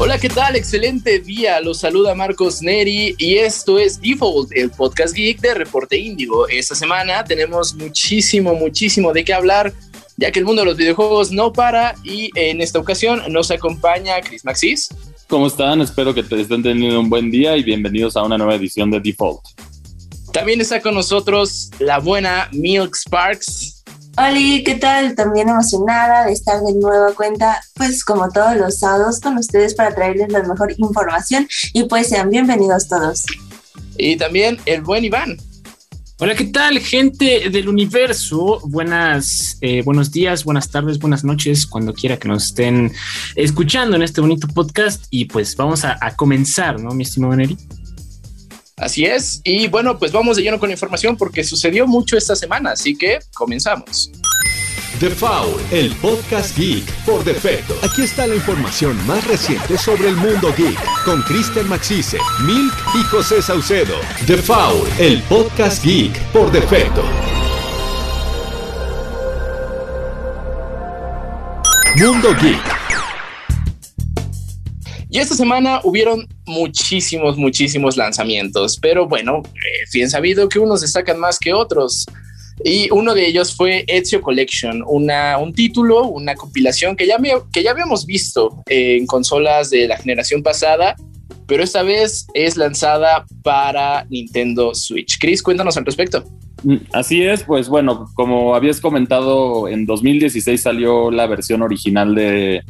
Hola, ¿qué tal? Excelente día. Los saluda Marcos Neri y esto es Default, el podcast geek de Reporte Índigo. Esta semana tenemos muchísimo, muchísimo de qué hablar, ya que el mundo de los videojuegos no para y en esta ocasión nos acompaña Chris Maxis. ¿Cómo están? Espero que te estén teniendo un buen día y bienvenidos a una nueva edición de Default. También está con nosotros la buena Milk Sparks. Hola, ¿qué tal? También emocionada de estar de nueva cuenta, pues como todos los sábados con ustedes para traerles la mejor información y pues sean bienvenidos todos. Y también el buen Iván. Hola, ¿qué tal, gente del universo? Buenas, eh, buenos días, buenas tardes, buenas noches, cuando quiera que nos estén escuchando en este bonito podcast. Y pues vamos a, a comenzar, ¿no, mi estimado Neri? Así es. Y bueno, pues vamos de lleno con la información porque sucedió mucho esta semana, así que comenzamos. The Foul, el podcast geek por defecto. Aquí está la información más reciente sobre el mundo geek con Kristen Maxise, Milk y José Saucedo. The Foul, el podcast geek por defecto. Mundo Geek. Y esta semana hubieron muchísimos, muchísimos lanzamientos, pero bueno, es bien sabido que unos destacan más que otros. Y uno de ellos fue Ezio Collection, un título, una compilación que ya, que ya habíamos visto en consolas de la generación pasada, pero esta vez es lanzada para Nintendo Switch. Chris, cuéntanos al respecto. Mm, así es, pues bueno, como habías comentado, en 2016 salió la versión original de,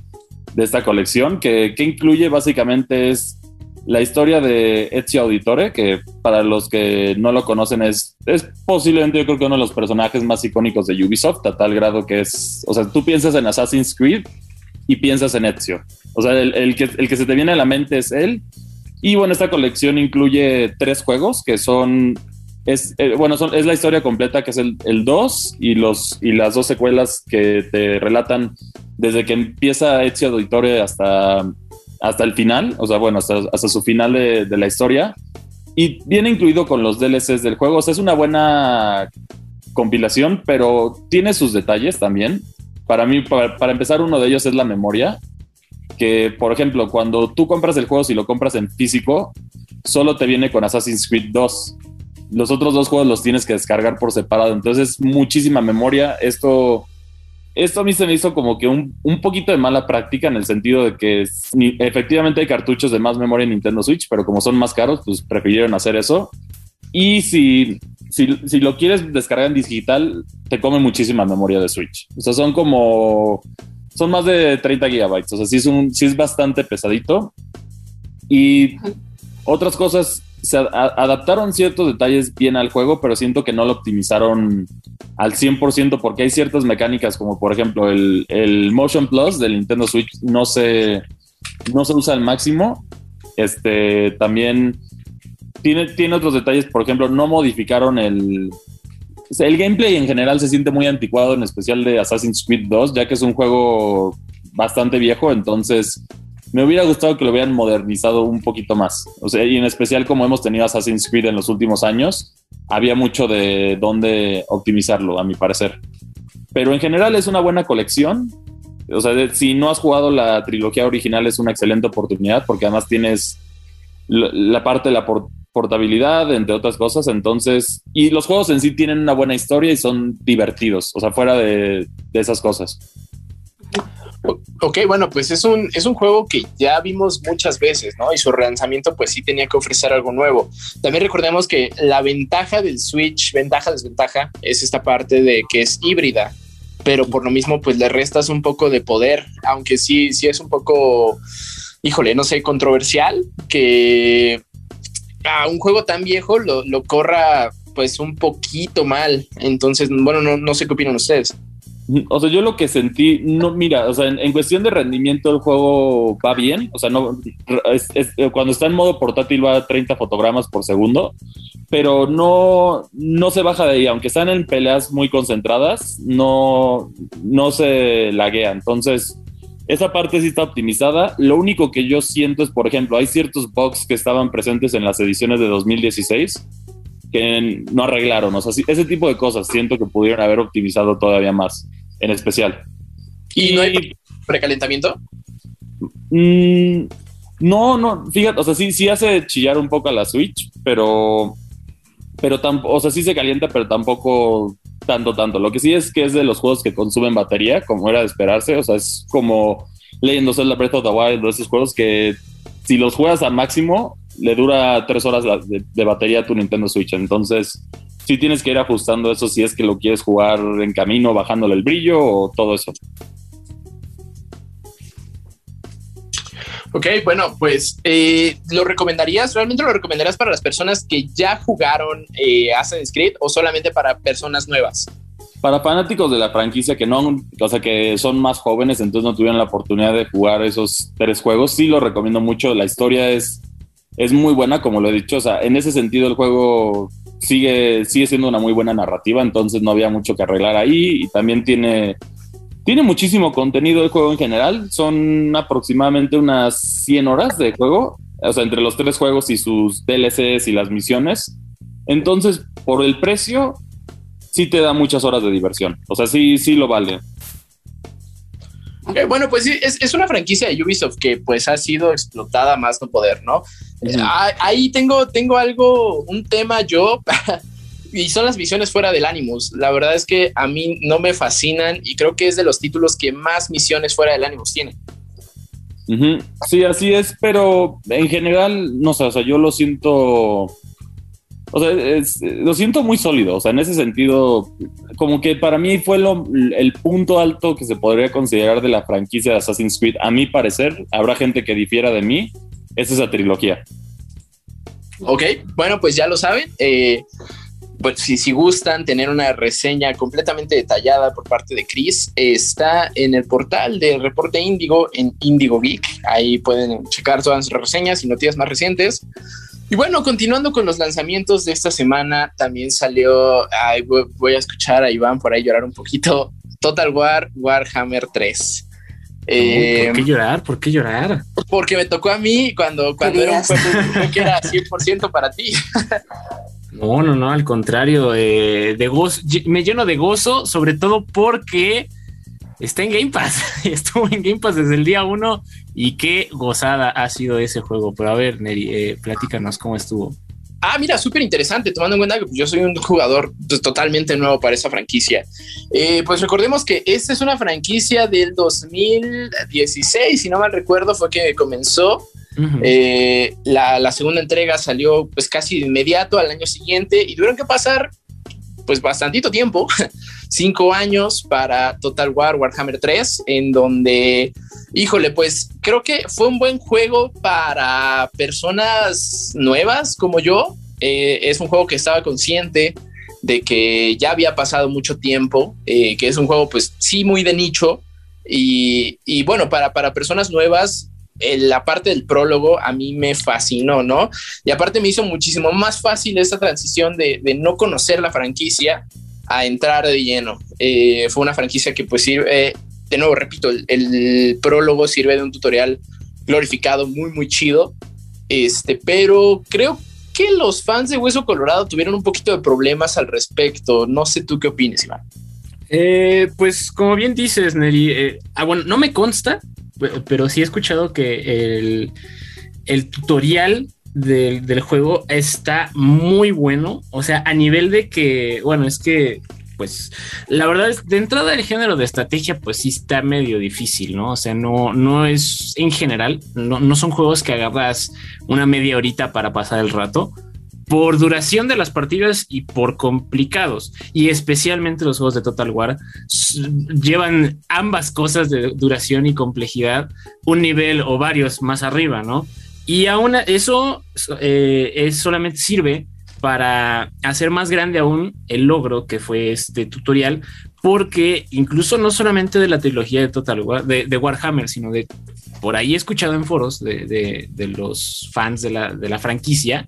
de esta colección, que, incluye básicamente es la historia de Ezio Auditore, que para los que no lo conocen es, es posiblemente yo creo que uno de los personajes más icónicos de Ubisoft, a tal grado que es, o sea, tú piensas en Assassin's Creed y piensas en Ezio. O sea, el, que, el que se te viene a la mente es él. Y bueno, esta colección incluye tres juegos que son es, eh, bueno, es la historia completa que es el, 2 y, los, y las dos secuelas que te relatan desde que empieza Ezio Auditore hasta, hasta el final, o sea, bueno, hasta, hasta su final de, la historia. Y viene incluido con los DLCs del juego. O sea, es una buena compilación, pero tiene sus detalles también. Para mí, para, para empezar, uno de ellos es la memoria. Que, por ejemplo, cuando tú compras el juego, si lo compras en físico, solo te viene con Assassin's Creed 2 los otros dos juegos los tienes que descargar por separado. Entonces, muchísima memoria. Esto, esto a mí se me hizo como que un, un poquito de mala práctica en el sentido de que efectivamente hay cartuchos de más memoria en Nintendo Switch, pero como son más caros, pues prefirieron hacer eso. Y si, si, si lo quieres descargar en digital, te come muchísima memoria de Switch. O sea, son como. Son más de 30 gigabytes. O sea, sí es, un, sí es bastante pesadito. Y otras cosas se adaptaron ciertos detalles bien al juego, pero siento que no lo optimizaron al 100% porque hay ciertas mecánicas como por ejemplo el, el, Motion Plus del Nintendo Switch no se, no se usa al máximo. Este también tiene, tiene otros detalles, por ejemplo, no modificaron el, el gameplay en general se siente muy anticuado, en especial de Assassin's Creed 2, ya que es un juego bastante viejo, entonces me hubiera gustado que lo hubieran modernizado un poquito más. O sea, y en especial como hemos tenido Assassin's Creed en los últimos años, había mucho de dónde optimizarlo, a mi parecer. Pero en general es una buena colección. O sea, si no has jugado la trilogía original es una excelente oportunidad porque además tienes la, parte de la portabilidad, entre otras cosas. Entonces, y los juegos en sí tienen una buena historia y son divertidos, o sea, fuera de esas cosas. Ok, bueno, pues es un, es un juego que ya vimos muchas veces, ¿no? Y su relanzamiento pues sí tenía que ofrecer algo nuevo. También recordemos que la ventaja del Switch, ventaja, desventaja, es esta parte de que es híbrida, pero por lo mismo pues le restas un poco de poder, aunque sí, sí es un poco, híjole, no sé, controversial que a un juego tan viejo lo, lo corra pues un poquito mal. Entonces, bueno, no, no sé qué opinan ustedes. O sea, yo lo que sentí, no, mira, o sea, en, cuestión de rendimiento el juego va bien, o sea, no, cuando está en modo portátil va a 30 fotogramas por segundo, pero no, no se baja de ahí, aunque están en peleas muy concentradas, no, no se laguea, entonces esa parte sí está optimizada, lo único que yo siento es, por ejemplo, hay ciertos bugs que estaban presentes en las ediciones de 2016 que no arreglaron. O sea, ese tipo de cosas siento que pudieron haber optimizado todavía más, en especial. ¿Y, no hay precalentamiento? Mm, No, no, fíjate, o sea, sí, sí hace chillar un poco a la Switch, pero, pero tampoco, o sea, sí se calienta, pero tampoco tanto, tanto. Lo que sí es que es de los juegos que consumen batería, como era de esperarse, o sea, es como Legend of Zelda Breath of the Wild, de esos juegos que si los juegas al máximo, le dura tres horas de, de batería a tu Nintendo Switch, entonces sí tienes que ir ajustando eso si es que lo quieres jugar en camino, bajándole el brillo o todo eso. Ok, bueno, pues eh, ¿lo recomendarías? ¿Realmente lo recomendarías para las personas que ya jugaron eh, Assassin's Creed o solamente para personas nuevas? Para fanáticos de la franquicia que no, o sea, que son más jóvenes, entonces no tuvieron la oportunidad de jugar esos tres juegos, sí lo recomiendo mucho. La historia es, es muy buena, como lo he dicho. O sea, en ese sentido el juego sigue, sigue siendo una muy buena narrativa, entonces no había mucho que arreglar ahí y también tiene tiene muchísimo contenido de juego en general. Son aproximadamente unas 100 horas de juego. O sea, entre los tres juegos y sus DLCs y las misiones. Entonces, por el precio, sí te da muchas horas de diversión. O sea, sí, sí lo vale. Okay, bueno, pues sí, es, es, una franquicia de Ubisoft que pues ha sido explotada más no poder, ¿no? Ahí tengo, tengo algo, un tema yo y son las misiones fuera del Animus. La verdad es que a mí no me fascinan y creo que es de los títulos que más misiones fuera del Animus tiene. Uh -huh. Sí, así es, pero en general, no sé, o sea, yo lo siento. O sea, es, lo siento muy sólido. O sea, en ese sentido, como que para mí fue lo, el punto alto que se podría considerar de la franquicia de Assassin's Creed. A mi parecer, habrá gente que difiera de mí. Es esa trilogía. Ok, bueno, pues ya lo saben. Eh, pues si, si, gustan tener una reseña completamente detallada por parte de Chris, está en el portal de Reporte Índigo en Indigo Geek. Ahí pueden checar todas las reseñas y noticias más recientes. Y bueno, continuando con los lanzamientos de esta semana, también salió, ay, voy a escuchar a Iván por ahí llorar un poquito, Total War Warhammer 3. Eh, ¿Por qué llorar? ¿Por qué llorar? Porque me tocó a mí cuando, cuando era un juego que era 100% para ti. No, no, no, al contrario, eh, de gozo, me lleno de gozo, sobre todo porque está en Game Pass, estuvo en Game Pass desde el día uno y qué gozada ha sido ese juego. Pero a ver, Neri, eh, platícanos cómo estuvo. Ah, mira, súper interesante, tomando en cuenta que yo soy un jugador pues, totalmente nuevo para esa franquicia. Eh, pues recordemos que esta es una franquicia del 2016, si no mal recuerdo, fue que comenzó. Uh -huh. eh, la, la, segunda entrega salió pues casi de inmediato al año siguiente y tuvieron que pasar pues bastantito tiempo, cinco años para Total War Warhammer 3, en donde, híjole, pues creo que fue un buen juego para personas nuevas como yo. Eh, es un juego que estaba consciente de que ya había pasado mucho tiempo, eh, que es un juego pues sí muy de nicho y, y bueno, para, para personas nuevas la parte del prólogo a mí me fascinó, ¿no? Y aparte me hizo muchísimo más fácil esta transición de, de no conocer la franquicia a entrar de lleno. Eh, fue una franquicia que pues sirve, eh, de nuevo, repito, el, el, prólogo sirve de un tutorial glorificado muy, muy chido, este, pero creo que los fans de Hueso Colorado tuvieron un poquito de problemas al respecto. No sé tú qué opinas, Iván. Eh, pues como bien dices, Neri, eh, ah, bueno, no me consta, pero sí he escuchado que el, el tutorial del, del, juego está muy bueno. O sea, a nivel de que, bueno, es que, pues, la verdad es, de entrada el género de estrategia, pues sí está medio difícil, ¿no? O sea, no, no es en general, no, no son juegos que agarras una media horita para pasar el rato por duración de las partidas y por complicados. Y especialmente los juegos de Total War llevan ambas cosas de duración y complejidad un nivel o varios más arriba, ¿no? Y aún eso eh, es, solamente sirve para hacer más grande aún el logro que fue este tutorial, porque incluso no solamente de la trilogía de Total War, de, de Warhammer, sino de por ahí he escuchado en foros de, de, de los fans de la, de la franquicia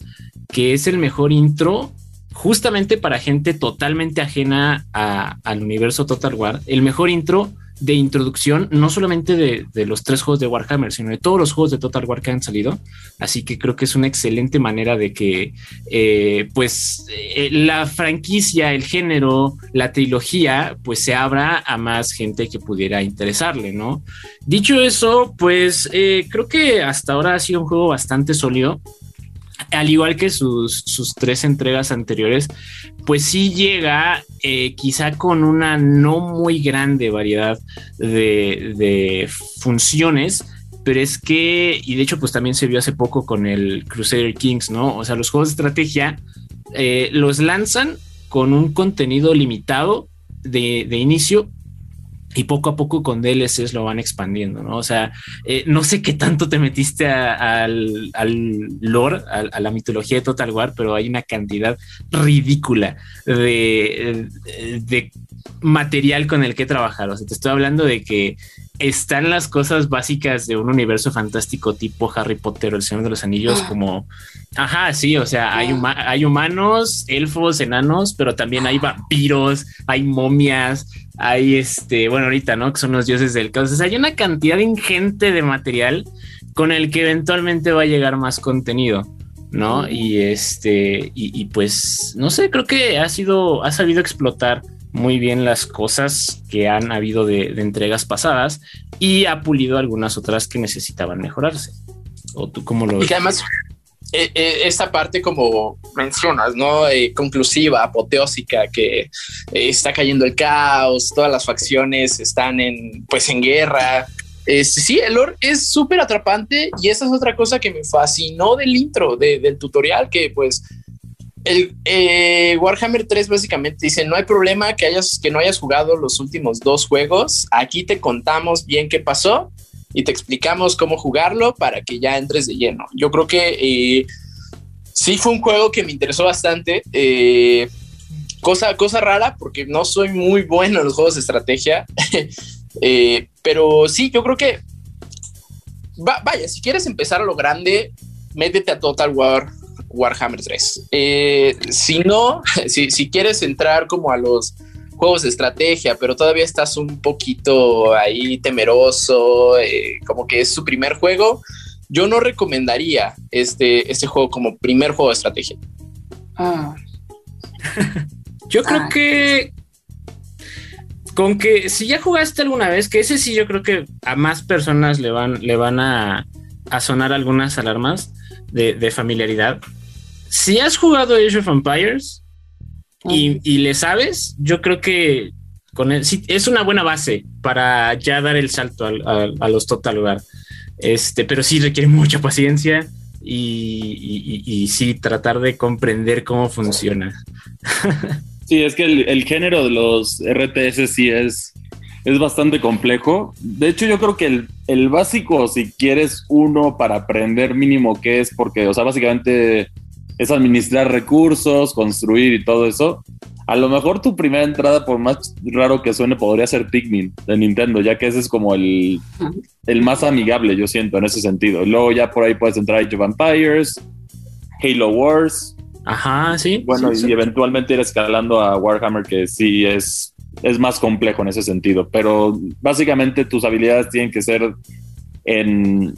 que es el mejor intro justamente para gente totalmente ajena al universo Total War, el mejor intro de introducción, no solamente de, los tres juegos de Warhammer, sino de todos los juegos de Total War que han salido. Así que creo que es una excelente manera de que, eh, pues, eh, la franquicia, el género, la trilogía, pues se abra a más gente que pudiera interesarle, ¿no? Dicho eso, pues eh, creo que hasta ahora ha sido un juego bastante sólido al igual que sus, sus, tres entregas anteriores, pues sí llega eh, quizá con una no muy grande variedad de, funciones, pero es que, y de hecho pues también se vio hace poco con el Crusader Kings, ¿no? O sea, los juegos de estrategia eh, los lanzan con un contenido limitado de, de inicio, y poco a poco con DLCs lo van expandiendo, ¿no? O sea, eh, no sé qué tanto te metiste al, lore, a, la mitología de Total War, pero hay una cantidad ridícula de, de material con el que trabajar. O sea, te estoy hablando de que están las cosas básicas de un universo fantástico tipo Harry Potter o El Señor de los Anillos, ah. como, ajá, sí, o sea, hay, hay humanos, elfos, enanos, pero también hay vampiros, hay momias, hay este, bueno, ahorita, ¿no? Que son los dioses del caos. O sea, hay una cantidad ingente de material con el que eventualmente va a llegar más contenido, ¿no? Y este, y, pues, no sé, creo que ha sido, ha sabido explotar muy bien las cosas que han habido de, entregas pasadas y ha pulido algunas otras que necesitaban mejorarse. ¿O tú cómo lo ves? Y además, eh, eh, esta parte como mencionas, ¿no? Eh, conclusiva, apoteósica, que está cayendo el caos, todas las facciones están en, pues, en guerra. sí, el lore es súper atrapante y esa es otra cosa que me fascinó del intro, del tutorial, que pues el Warhammer 3 básicamente dice no hay problema que hayas que no hayas jugado los últimos dos juegos aquí te contamos bien qué pasó y te explicamos cómo jugarlo para que ya entres de lleno. Yo creo que eh, sí fue un juego que me interesó bastante. Eh, cosa, cosa rara, porque no soy muy bueno en los juegos de estrategia. Eh, pero sí, yo creo que vaya, si quieres empezar a lo grande, métete a Total War Warhammer 3. si no, si, si quieres entrar como a los juegos de estrategia, pero todavía estás un poquito ahí temeroso, eh, como que es su primer juego, yo no recomendaría este, este juego como primer juego de estrategia. Ah. yo creo ah. que con que si ya jugaste alguna vez, que ese sí yo creo que a más personas le van, le van a, sonar algunas alarmas de, de, familiaridad. Si has jugado Age of Empires, y, le sabes, yo creo que con es una buena base para ya dar el salto a, los Total War. Este, pero sí requiere mucha paciencia y, y, sí tratar de comprender cómo funciona. Sí, es que el, género de los RTS sí es, es bastante complejo. De hecho, yo creo que el, el, básico, si quieres uno para aprender mínimo qué es, porque, o sea, básicamente es administrar recursos, construir y todo eso. A lo mejor tu primera entrada, por más raro que suene, podría ser Pikmin de Nintendo, ya que ese es como el, el más amigable, yo siento, en ese sentido. Luego ya por ahí puedes entrar a Age of Vampires, Halo Wars. Ajá, sí. Bueno, y eventualmente ir escalando a Warhammer, que sí es, es más complejo en ese sentido. Pero básicamente tus habilidades tienen que ser en,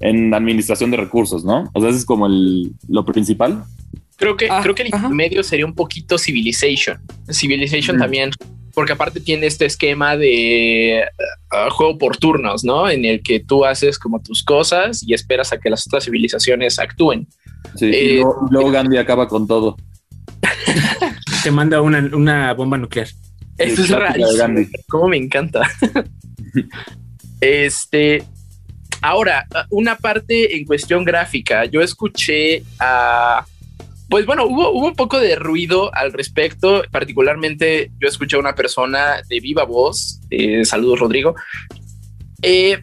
en administración de recursos, ¿no? O sea, eso es como el, lo principal. Creo que, ah, creo que el medio sería un poquito Civilization. Civilization también, porque aparte tiene este esquema de uh, juego por turnos, ¿no? En el que tú haces como tus cosas y esperas a que las otras civilizaciones actúen. Sí, y eh, luego, Gandhi acaba con todo. Te manda una, una bomba nuclear. Eso es raro. Cómo me encanta. este, Ahora, una parte en cuestión gráfica, yo escuché a... Pues bueno, hubo, un poco de ruido al respecto, particularmente yo escuché a una persona de viva voz, eh, saludos Rodrigo, eh,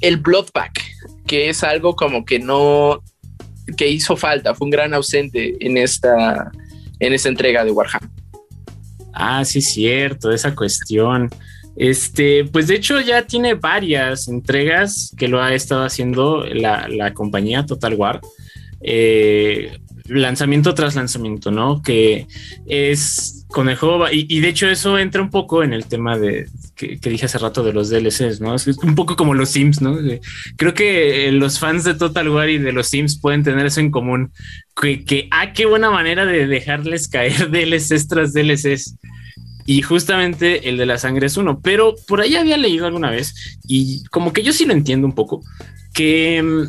el Bloodpack, que es algo como que no, que hizo falta, fue un gran ausente en esta, en esta entrega de Warhammer. Ah, sí, cierto, esa cuestión. Este, pues de hecho ya tiene varias entregas que lo ha estado haciendo la, compañía Total War. Eh, lanzamiento tras lanzamiento, ¿no? Que es con el juego, y, de hecho eso entra un poco en el tema de que, dije hace rato de los DLCs, ¿no? Es un poco como los Sims, ¿no? Creo que los fans de Total War y de los Sims pueden tener eso en común, que, que ah, qué buena manera de dejarles caer DLCs tras DLCs. Y justamente el de la sangre es uno, pero por ahí había leído alguna vez y como que yo sí lo entiendo un poco, que mm,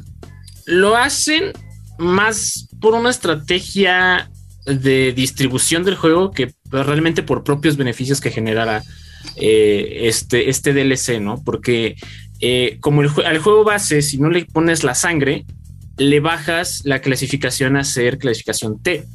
lo hacen más por una estrategia de distribución del juego que realmente por propios beneficios que generara eh, este, este DLC, ¿no? Porque eh, como el al juego base, si no le pones la sangre, le bajas la clasificación a ser clasificación T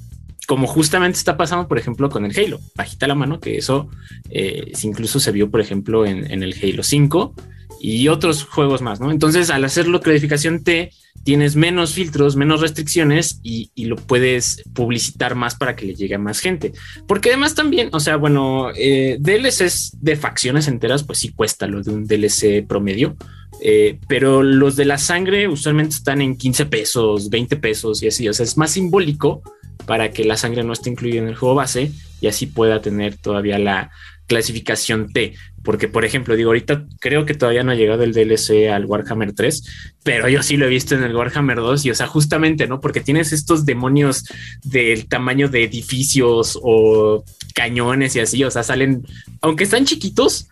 como justamente está pasando, por ejemplo, con el Halo. Bajita la mano, que eso eh, incluso se vio, por ejemplo, en, el Halo 5 y otros juegos más, ¿no? Entonces, al hacerlo clasificación T, tienes menos filtros, menos restricciones y, lo puedes publicitar más para que le llegue a más gente. Porque además también, o sea, bueno, eh, DLCs de facciones enteras, pues sí cuesta lo de un DLC promedio. Eh, pero los de la sangre usualmente están en 15 pesos, 20 pesos y así, o sea, es más simbólico para que la sangre no esté incluida en el juego base y así pueda tener todavía la clasificación T. Porque, por ejemplo, digo, ahorita creo que todavía no ha llegado el DLC al Warhammer 3, pero yo sí lo he visto en el Warhammer 2 y, o sea, justamente, ¿no? Porque tienes estos demonios del tamaño de edificios o cañones y así, o sea, salen, aunque están chiquitos,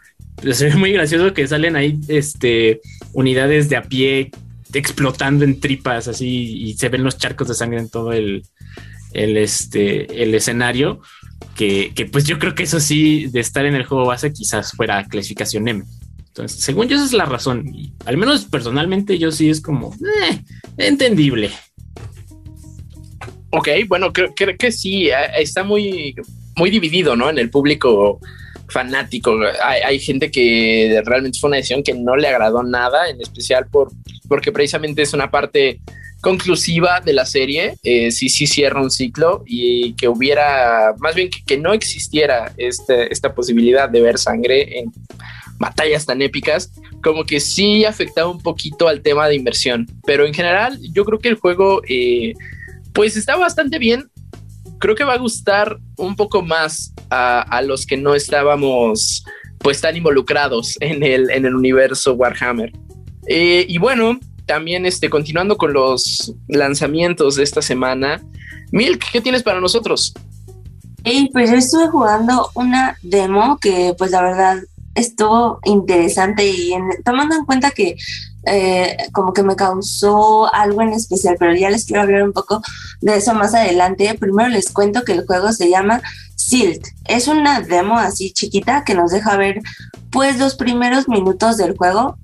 se ve muy gracioso que salen ahí, este, unidades de a pie explotando en tripas así y se ven los charcos de sangre en todo el, el, este, el escenario, que, pues yo creo que eso sí, de estar en el juego base, quizás fuera clasificación M. Entonces, según yo, esa es la razón. Al menos personalmente, yo sí es como eh, entendible. Ok, bueno, creo, que sí, eh, está muy, muy dividido, ¿no? En el público fanático. Hay, gente que realmente fue una decisión que no le agradó nada, en especial por, porque precisamente es una parte conclusiva de la serie, eh, sí, sí cierra un ciclo y que hubiera, más bien que, no existiera este, esta posibilidad de ver sangre en batallas tan épicas, como que sí afectaba un poquito al tema de inversión, pero en general yo creo que el juego eh, pues está bastante bien, creo que va a gustar un poco más a, los que no estábamos pues tan involucrados en el, en el universo Warhammer. Eh, y bueno, también este, continuando con los lanzamientos de esta semana, Milk, ¿qué tienes para nosotros? pues yo estuve jugando una demo que pues la verdad estuvo interesante y tomando en cuenta que eh, como que me causó algo en especial, pero ya les quiero hablar un poco de eso más adelante. Primero les cuento que el juego se llama Silt. Es una demo así chiquita que nos deja ver pues los primeros minutos del juego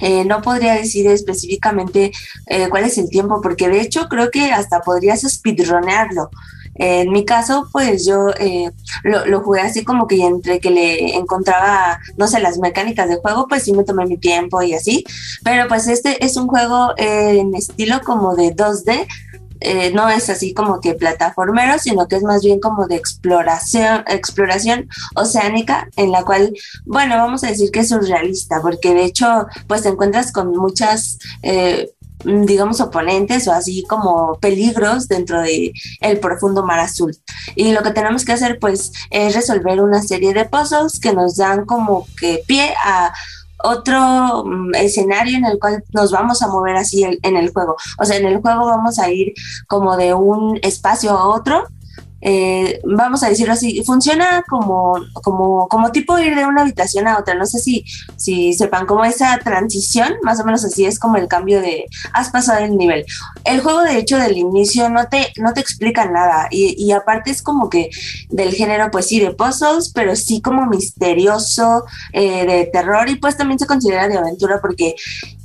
eh, no podría decir específicamente eh, cuál es el tiempo, porque de hecho creo que hasta podrías speedronearlo. En mi caso, pues yo eh, lo, jugué así como que entre que le encontraba, no sé, las mecánicas del juego, pues sí me tomé mi tiempo y así. Pero pues este es un juego en estilo como de 2D, eh, no es así como que plataformero, sino que es más bien como de exploración, exploración oceánica, en la cual, bueno, vamos a decir que es surrealista, porque de hecho, pues te encuentras con muchas eh, digamos oponentes o así como peligros dentro de el profundo mar azul y lo que tenemos que hacer pues es resolver una serie de puzzles que nos dan como que pie a otro mm, escenario en el cual nos vamos a mover así en el juego. O sea, en el juego vamos a ir como de un espacio a otro eh, vamos a decirlo así, funciona como, como, como tipo ir de una habitación a otra. No sé si, si sepan cómo esa transición, más o menos así es como el cambio de has pasado el nivel. El juego, de hecho, del inicio no te, no te explica nada. Y, y aparte es como que del género, pues sí, de puzzles, pero sí como misterioso, eh, de terror, y pues también se considera de aventura porque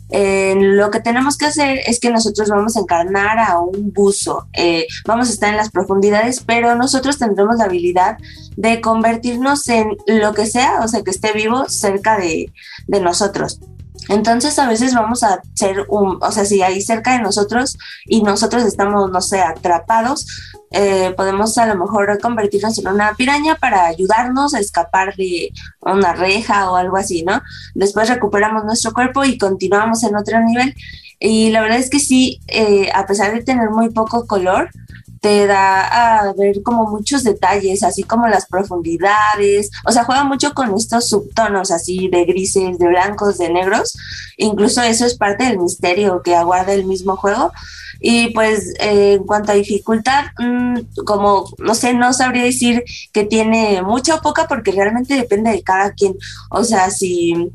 eh, lo que tenemos que hacer es que nosotros vamos a encarnar a un buzo, eh, vamos a estar en las profundidades, pero nosotros tendremos la habilidad de convertirnos en lo que sea, o sea, que esté vivo cerca de, de nosotros. Entonces a veces vamos a ser un, o sea, si hay cerca de nosotros y nosotros estamos, no sé, atrapados, eh, podemos a lo mejor convertirnos en una piraña para ayudarnos a escapar de una reja o algo así, ¿no? Después recuperamos nuestro cuerpo y continuamos en otro nivel. Y la verdad es que sí, eh, a pesar de tener muy poco color, te da a ver como muchos detalles, así como las profundidades, o sea, juega mucho con estos subtonos así de grises, de blancos, de negros, incluso eso es parte del misterio que aguarda el mismo juego. Y pues eh, en cuanto a dificultad, mm, como no sé, no sabría decir que tiene mucha o poca porque realmente depende de cada quien. O sea, si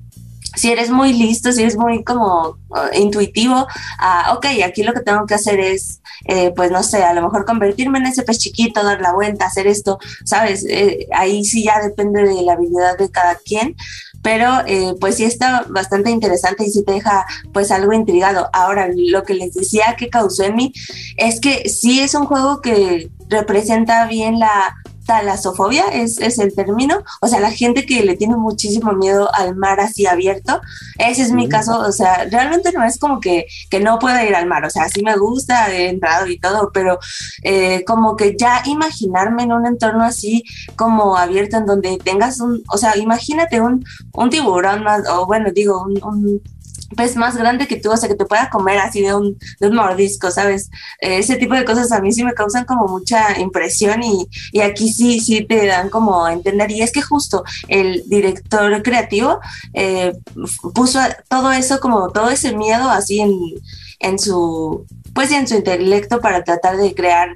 si eres muy listo, si eres muy como uh, intuitivo, ah, ok, aquí lo que tengo que hacer es, eh, pues no sé, a lo mejor convertirme en ese pez chiquito, dar la vuelta, hacer esto, ¿sabes? Eh, ahí sí ya depende de la habilidad de cada quien, pero eh, pues sí está bastante interesante y sí te deja pues algo intrigado. Ahora, lo que les decía que causó en mí es que sí es un juego que representa bien la talasofobia es, es el término, o sea, la gente que le tiene muchísimo miedo al mar así abierto, ese es mi caso, o sea, realmente no es como que, que no pueda ir al mar, o sea, sí me gusta, he entrado y todo, pero eh, como que ya imaginarme en un entorno así como abierto en donde tengas un, o sea, imagínate un, un tiburón más, o bueno, digo, un pez más grande que tú, o sea, que te pueda comer así de un, de un mordisco, ¿sabes? Eh, ese tipo de cosas a mí sí me causan como mucha impresión y, y, aquí sí, sí te dan como a entender. Y es que justo el director creativo eh, puso todo eso, como todo ese miedo así en, en su, pues en su intelecto para tratar de crear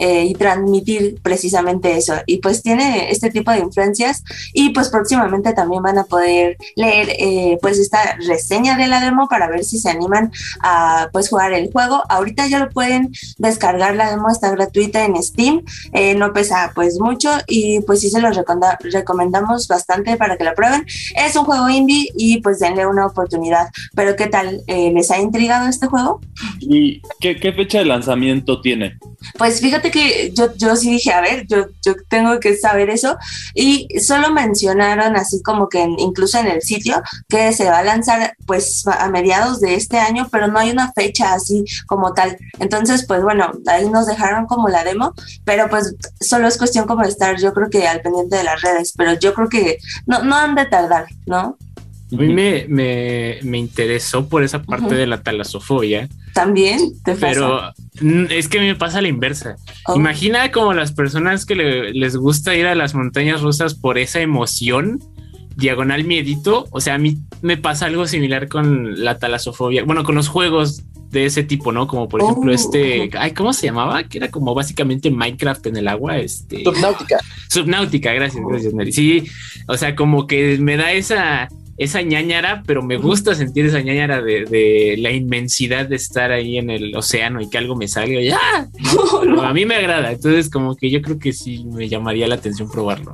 eh, y transmitir precisamente eso. Y pues tiene este tipo de influencias y pues próximamente también van a poder leer eh, pues esta reseña de la demo para ver si se animan a pues jugar el juego. Ahorita ya lo pueden descargar, la demo está gratuita en Steam, eh, no pesa pues mucho y pues sí se los recomendamos bastante para que lo prueben. Es un juego indie y pues denle una oportunidad. Pero ¿qué tal? ¿Les ha intrigado este juego? ¿Y qué, qué fecha de lanzamiento tiene? Pues fíjate que yo, yo sí dije, a ver, yo, yo tengo que saber eso. Y solo mencionaron así como que incluso en el sitio que se va a lanzar pues a mediados de este año, pero no hay una fecha así como tal. Entonces, pues bueno, ahí nos dejaron como la demo, pero pues solo es cuestión como de estar yo creo que al pendiente de las redes, pero yo creo que no, no han de tardar, ¿no? A mí me, me, me, interesó por esa parte uh -huh. de la talasofobia. También, te pasa? Pero es que a mí me pasa la inversa. Oh. Imagina como las personas que le, les gusta ir a las montañas rusas por esa emoción, diagonal miedito. O sea, a mí me pasa algo similar con la talasofobia. Bueno, con los juegos de ese tipo, ¿no? Como por ejemplo oh. este, ay, ¿cómo se llamaba? Que era como básicamente Minecraft en el agua, este. Subnáutica. Subnáutica, gracias, gracias, Mary. Sí, o sea, como que me da esa esa ñañara, pero me gusta sentir esa ñañara de, de, la inmensidad de estar ahí en el océano y que algo me salga. Ya, ¿no? no, a mí me agrada. Entonces, como que yo creo que sí me llamaría la atención probarlo.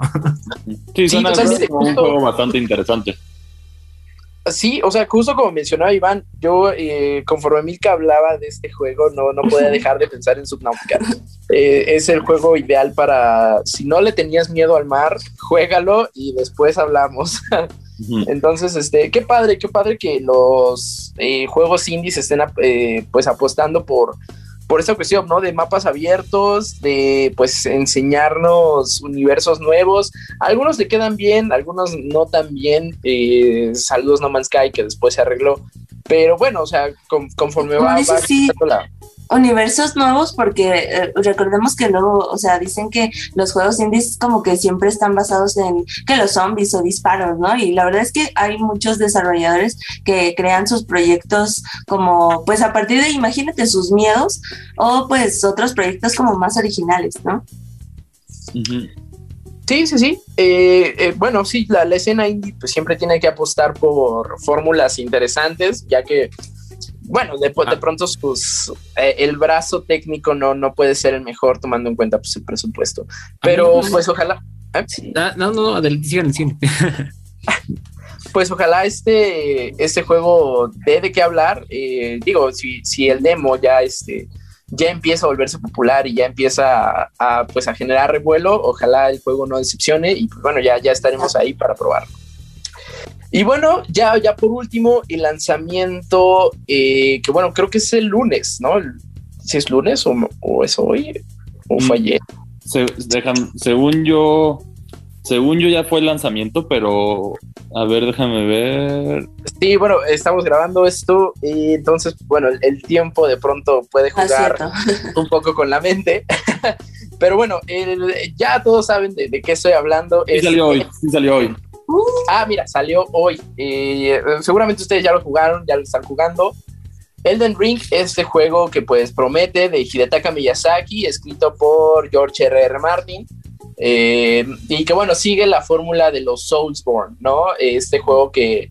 Sí, suena sí, como un juego bastante interesante. Sí, o sea, justo como mencionaba Iván, yo eh, conforme Milka hablaba de este juego, no, no podía dejar de pensar en Subnautica. Eh, es el juego ideal para, si no le tenías miedo al mar, juégalo y después hablamos. Entonces, este, qué padre, qué padre que los eh, juegos indies estén eh, pues apostando por, por esta cuestión, ¿no? De mapas abiertos, de pues enseñarnos universos nuevos. Algunos le quedan bien, algunos no tan bien. Eh, saludos No Man's Sky, que después se arregló. Pero bueno, o sea, con, conforme va, va sí. la, universos nuevos porque eh, recordemos que luego, o sea, dicen que los juegos indies como que siempre están basados en que los zombies o disparos, ¿no? Y la verdad es que hay muchos desarrolladores que crean sus proyectos como, pues a partir de, imagínate, sus miedos o pues otros proyectos como más originales, ¿no? Uh -huh. Sí, sí, sí. Eh, eh, bueno, sí, la, la, escena indie pues siempre tiene que apostar por fórmulas interesantes, ya que bueno, de, ah. de pronto sus, eh, el brazo técnico no, no puede ser el mejor tomando en cuenta pues, el presupuesto. Pero no, pues ojalá. ¿eh? No, no, no, sigan, sigan. pues ojalá este, este juego dé de qué hablar. Eh, digo, si, si el demo ya, este, ya empieza a volverse popular y ya empieza a, a, pues, a generar revuelo, ojalá el juego no decepcione y pues, bueno, ya, ya estaremos ahí para probarlo. Y bueno, ya, ya por último, el lanzamiento, eh, que bueno, creo que es el lunes, ¿no? Si es lunes o, o es hoy, o fue ayer. Se, dejan, según yo, Según yo ya fue el lanzamiento, pero a ver, déjame ver. Sí, bueno, estamos grabando esto y entonces, bueno, el, tiempo de pronto puede Ah, jugar un poco con la mente. Pero bueno, el- ya todos saben de, de qué estoy hablando. Sí Es- salió hoy, sí salió hoy. Ah, mira, salió hoy. Eh, seguramente ustedes ya lo jugaron, ya lo están jugando. Elden Ring, este juego que pues promete de Hidetaka Miyazaki, escrito por George R. R. Martin, eh, y que bueno, sigue la fórmula de los Soulsborne, ¿no? Este juego que,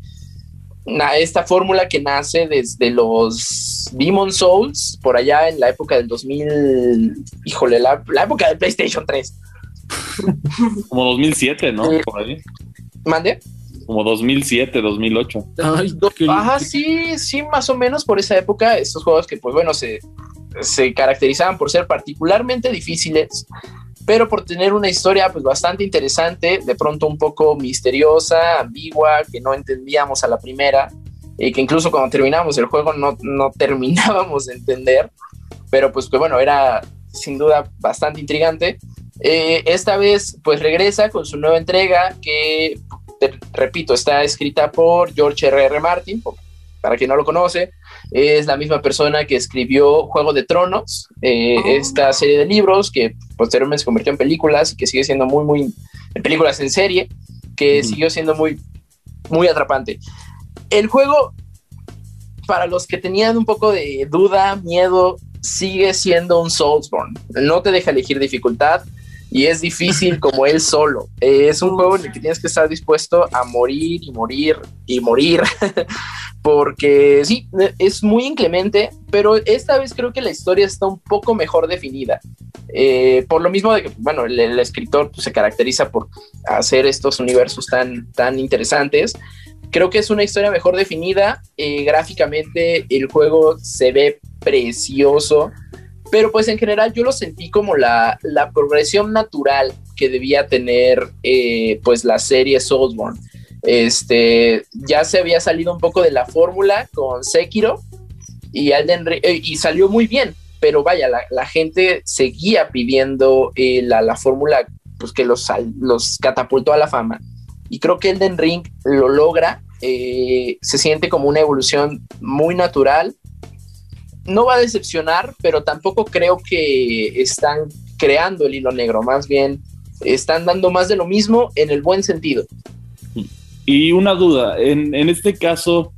esta fórmula que nace desde los Demon Souls, por allá en la época del 2000, híjole, la, la época del PlayStation 3. Como 2007, ¿no? Por ahí. ¿Mande? Como 2007, 2008. Ay, qué- Ajá, sí, sí, más o menos por esa época, estos juegos que, pues bueno, se, se caracterizaban por ser particularmente difíciles, pero por tener una historia, pues bastante interesante, de pronto un poco misteriosa, ambigua, que no entendíamos a la primera, y que incluso cuando terminamos el juego no, no terminábamos de entender, pero pues que bueno, era sin duda bastante intrigante. Eh, esta vez, pues regresa con su nueva entrega que te- repito, está escrita por George R. R. Martin, por- para quien no lo conoce, es la misma persona que escribió Juego de Tronos, eh, Oh. esta serie de libros que posteriormente se convirtió en películas y que sigue siendo muy, muy, en películas en serie, que siguió siendo muy, muy atrapante. El juego, para los que tenían un poco de duda, miedo, sigue siendo un Soulsborne. No te deja elegir dificultad y es difícil como él solo. Eh, es un juego en el que tienes que estar dispuesto a morir y morir y morir. Porque sí, es muy inclemente, pero esta vez creo que la historia está un poco mejor definida. Eh, por lo mismo de que, bueno, el, el escritor pues, se caracteriza por hacer estos universos tan, tan interesantes. Creo que es una historia mejor definida. eh, gráficamente el juego se ve precioso. Pero pues en general yo lo sentí como la, la progresión natural que debía tener eh, pues la serie Soulsborne. Este, ya se había salido un poco de la fórmula con Sekiro y, Ring- eh, y salió muy bien, pero vaya, la, gente seguía pidiendo eh, la, la fórmula pues, que los, los catapultó a la fama. Y creo que Elden Ring lo logra, se siente como una evolución muy natural. No va a decepcionar, pero tampoco creo que están creando el hilo negro, más bien están dando más de lo mismo en el buen sentido. Y una duda, en, en este caso,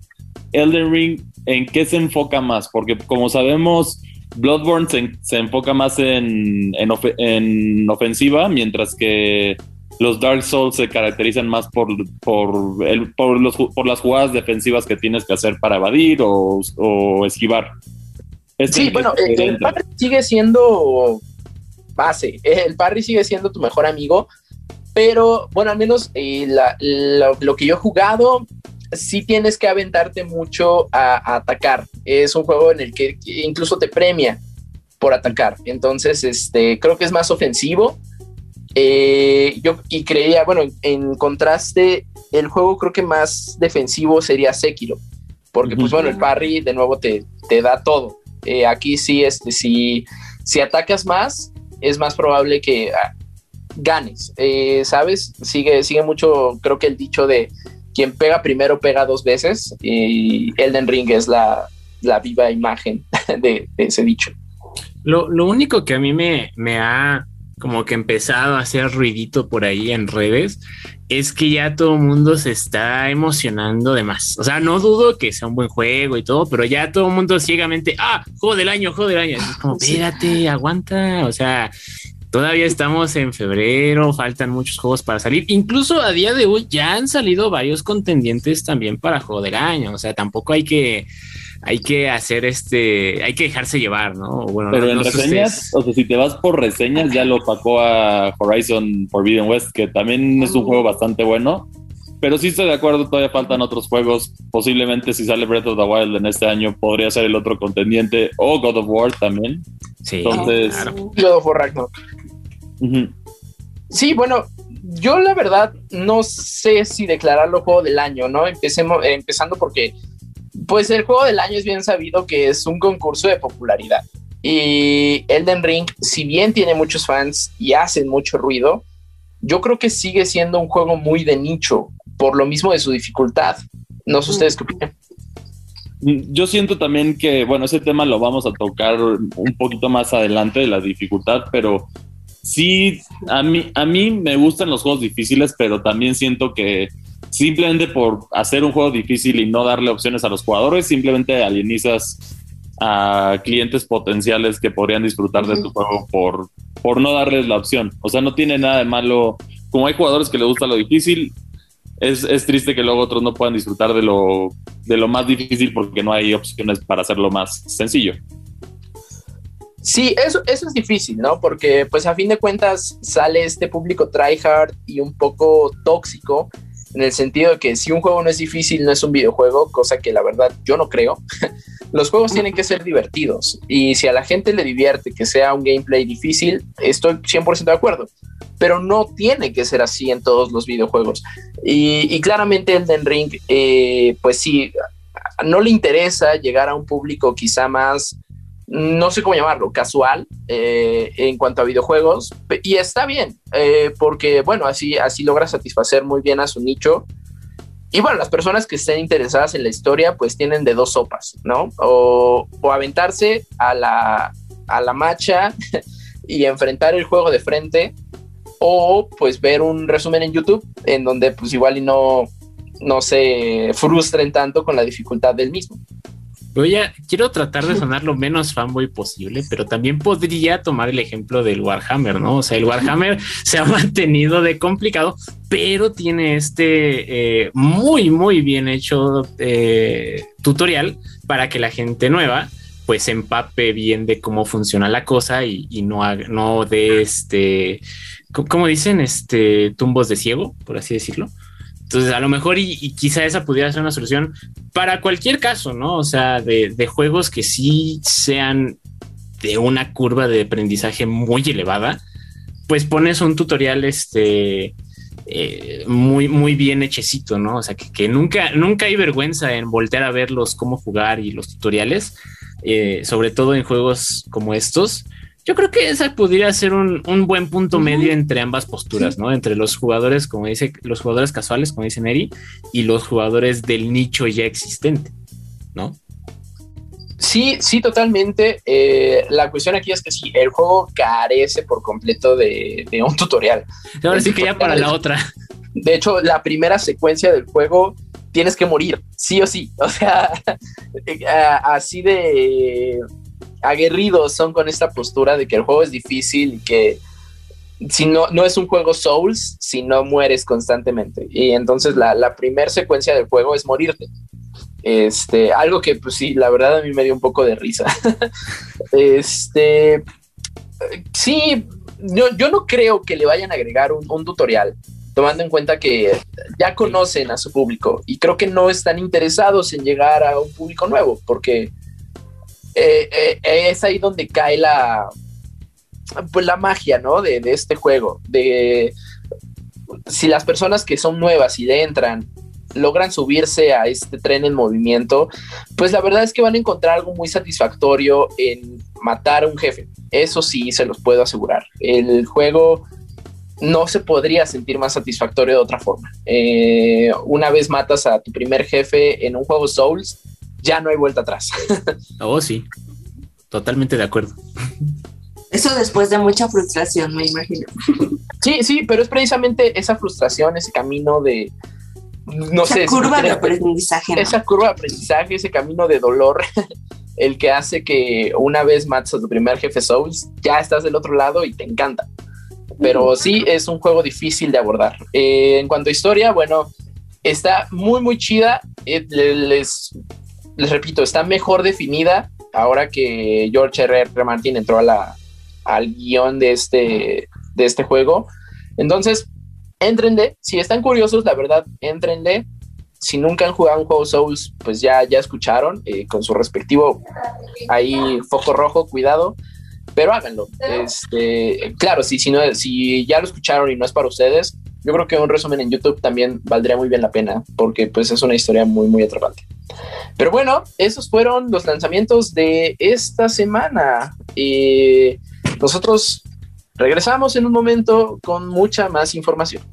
Elden Ring, ¿en qué se enfoca más? Porque como sabemos, Bloodborne se, se enfoca más en, en, ofe- en ofensiva, mientras que los Dark Souls se caracterizan más por, por, el, por, los, por las jugadas defensivas que tienes que hacer para evadir o, o esquivar. Este Sí, bueno, el, el parry sigue siendo base. El parry sigue siendo tu mejor amigo. Pero bueno, al menos eh, la- lo, lo que yo he jugado, sí tienes que aventarte mucho a, a atacar. Es un juego en el que incluso te premia por atacar. Entonces, este, creo que es más ofensivo. Eh, yo y creía, bueno, en, contraste, el juego creo que más defensivo sería Sekiro. Porque, pues bueno, el parry de nuevo te, te da todo. Eh, aquí sí, este, si, si atacas más, es más probable que ah, ganes, eh, ¿sabes? Sigue, sigue mucho, creo que el dicho de quien pega primero pega dos veces y Elden Ring es la, la viva imagen de, de ese dicho. Lo, lo único que a mí me, me ha como que empezado a hacer ruidito por ahí en redes es que ya todo el mundo se está emocionando de más. O sea, no dudo que sea un buen juego y todo, pero ya todo el mundo ciegamente, ah, juego del año, juego del año. Es como, espérate, aguanta. O sea, todavía estamos en febrero, faltan muchos juegos para salir. Incluso a día de hoy ya han salido varios contendientes también para juego del año. O sea, tampoco hay que hay que hacer este, hay que dejarse llevar, ¿no? Bueno, Pero no- en no reseñas, o sea, si te vas por reseñas, ya lo opacó a Horizon Forbidden West, que también es un juego bastante bueno. Pero sí estoy de acuerdo, todavía faltan otros juegos. Posiblemente si sale Breath of the Wild en este año, podría ser el otro contendiente. O God of War también. Sí, Entonces- claro. God of War Ragnarok. Sí, bueno, yo la verdad no sé si declararlo juego del año, ¿no? Empecemos, eh, empezando porque, pues el juego del año es bien sabido que es un concurso de popularidad. Y Elden Ring, si bien tiene muchos fans y hacen mucho ruido, yo creo que sigue siendo un juego muy de nicho, por lo mismo de su dificultad. No sé ustedes qué opinan. Yo siento también que, bueno, ese tema lo vamos a tocar un poquito más adelante de la dificultad, pero sí, a mí, a mí me gustan los juegos difíciles, pero también siento que simplemente por hacer un juego difícil y no darle opciones a los jugadores, simplemente alienizas a clientes potenciales que podrían disfrutar de tu juego por, por no darles la opción. O sea, no tiene nada de malo. Como hay jugadores que les gusta lo difícil, es, es, triste que luego otros no puedan disfrutar de lo, de lo más difícil porque no hay opciones para hacerlo más sencillo. Sí, eso, eso es difícil, ¿no? Porque pues a fin de cuentas sale este público tryhard y un poco tóxico en el sentido de que si un juego no es difícil, no es un videojuego, cosa que la verdad yo no creo. Los juegos tienen que ser divertidos y si a la gente le divierte que sea un gameplay difícil, estoy 100% de acuerdo, pero no tiene que ser así en todos los videojuegos. Y, y claramente Elden Ring, eh, pues sí, no le interesa llegar a un público quizá más no sé cómo llamarlo, casual eh, en cuanto a videojuegos. Y está bien, eh, porque bueno, así, así logra satisfacer muy bien a su nicho. Y bueno, las personas que estén interesadas en la historia, pues tienen de dos sopas, ¿no? O, o aventarse a la, a la macha y enfrentar el juego de frente, o pues ver un resumen en YouTube en donde pues igual y no, no se frustren tanto con la dificultad del mismo. Voy a, quiero tratar de sonar lo menos fanboy posible, pero también podría tomar el ejemplo del Warhammer, ¿no? O sea, el Warhammer se ha mantenido de complicado, pero tiene este eh, muy, muy bien hecho eh, tutorial para que la gente nueva pues empape bien de cómo funciona la cosa y, y no, no de este, como dicen, este tumbos de ciego, por así decirlo. Entonces, a lo mejor y, quizá esa pudiera ser una solución para cualquier caso, ¿no? O sea, de, de, juegos que sí sean de una curva de aprendizaje muy elevada, pues pones un tutorial este eh, muy, muy bien hechecito, ¿no? O sea, que, que, nunca, nunca hay vergüenza en voltear a verlos cómo jugar y los tutoriales, eh, sobre todo en juegos como estos yo creo que esa podría ser un, un buen punto uh -huh. medio entre ambas posturas, ¿no? Entre los jugadores, como dice, los jugadores casuales, como dice Neri, y los jugadores del nicho ya existente, ¿no? Sí, sí, totalmente. Eh, la cuestión aquí es que sí, el juego carece por completo de, de un tutorial. Ahora sí que ya para la otra. De hecho, la primera secuencia del juego tienes que morir, sí o sí. O sea, así de aguerridos son con esta postura de que el juego es difícil y que si no, no es un juego Souls, si no mueres constantemente. Y entonces la, la primera secuencia del juego es morirte. Este, algo que pues sí, la verdad a mí me dio un poco de risa. este, sí, yo, yo, no creo que le vayan a agregar un, un tutorial, tomando en cuenta que ya conocen a su público y creo que no están interesados en llegar a un público nuevo, porque eh, eh, es ahí donde cae la, pues la magia, ¿no? De, este juego. De si las personas que son nuevas y entran logran subirse a este tren en movimiento, pues la verdad es que van a encontrar algo muy satisfactorio en matar a un jefe. Eso sí, se los puedo asegurar. El juego no se podría sentir más satisfactorio de otra forma. Eh, una vez matas a tu primer jefe en un juego Souls, ya no hay vuelta atrás. oh, sí, totalmente de acuerdo. Eso después de mucha frustración, me imagino. Sí, sí, pero es precisamente esa frustración, ese camino de, no esa sé. curva de aprendizaje. ¿no? Esa curva de aprendizaje, ese camino de dolor, el que hace que una vez matas a tu primer jefe Souls, ya estás del otro lado y te encanta. Pero sí es un juego difícil de abordar. Eh, en cuanto a historia, bueno, está muy, muy chida. Eh, les les repito, está mejor definida ahora que George R. R. Martin entró a la, al guion de este, de este juego. Entonces, entrenle. Si están curiosos, la verdad, entrenle. Si nunca han jugado un juego Souls, pues ya, ya escucharon eh, con su respectivo ahí foco rojo, cuidado. Pero háganlo. Este, claro, si, si, no, si ya lo escucharon y no es para ustedes, yo creo que un resumen en YouTube también valdría muy bien la pena, porque pues es una historia muy, muy atrapante. Pero bueno, esos fueron los lanzamientos de esta semana. Eh, nosotros Regresamos en un momento con mucha más información.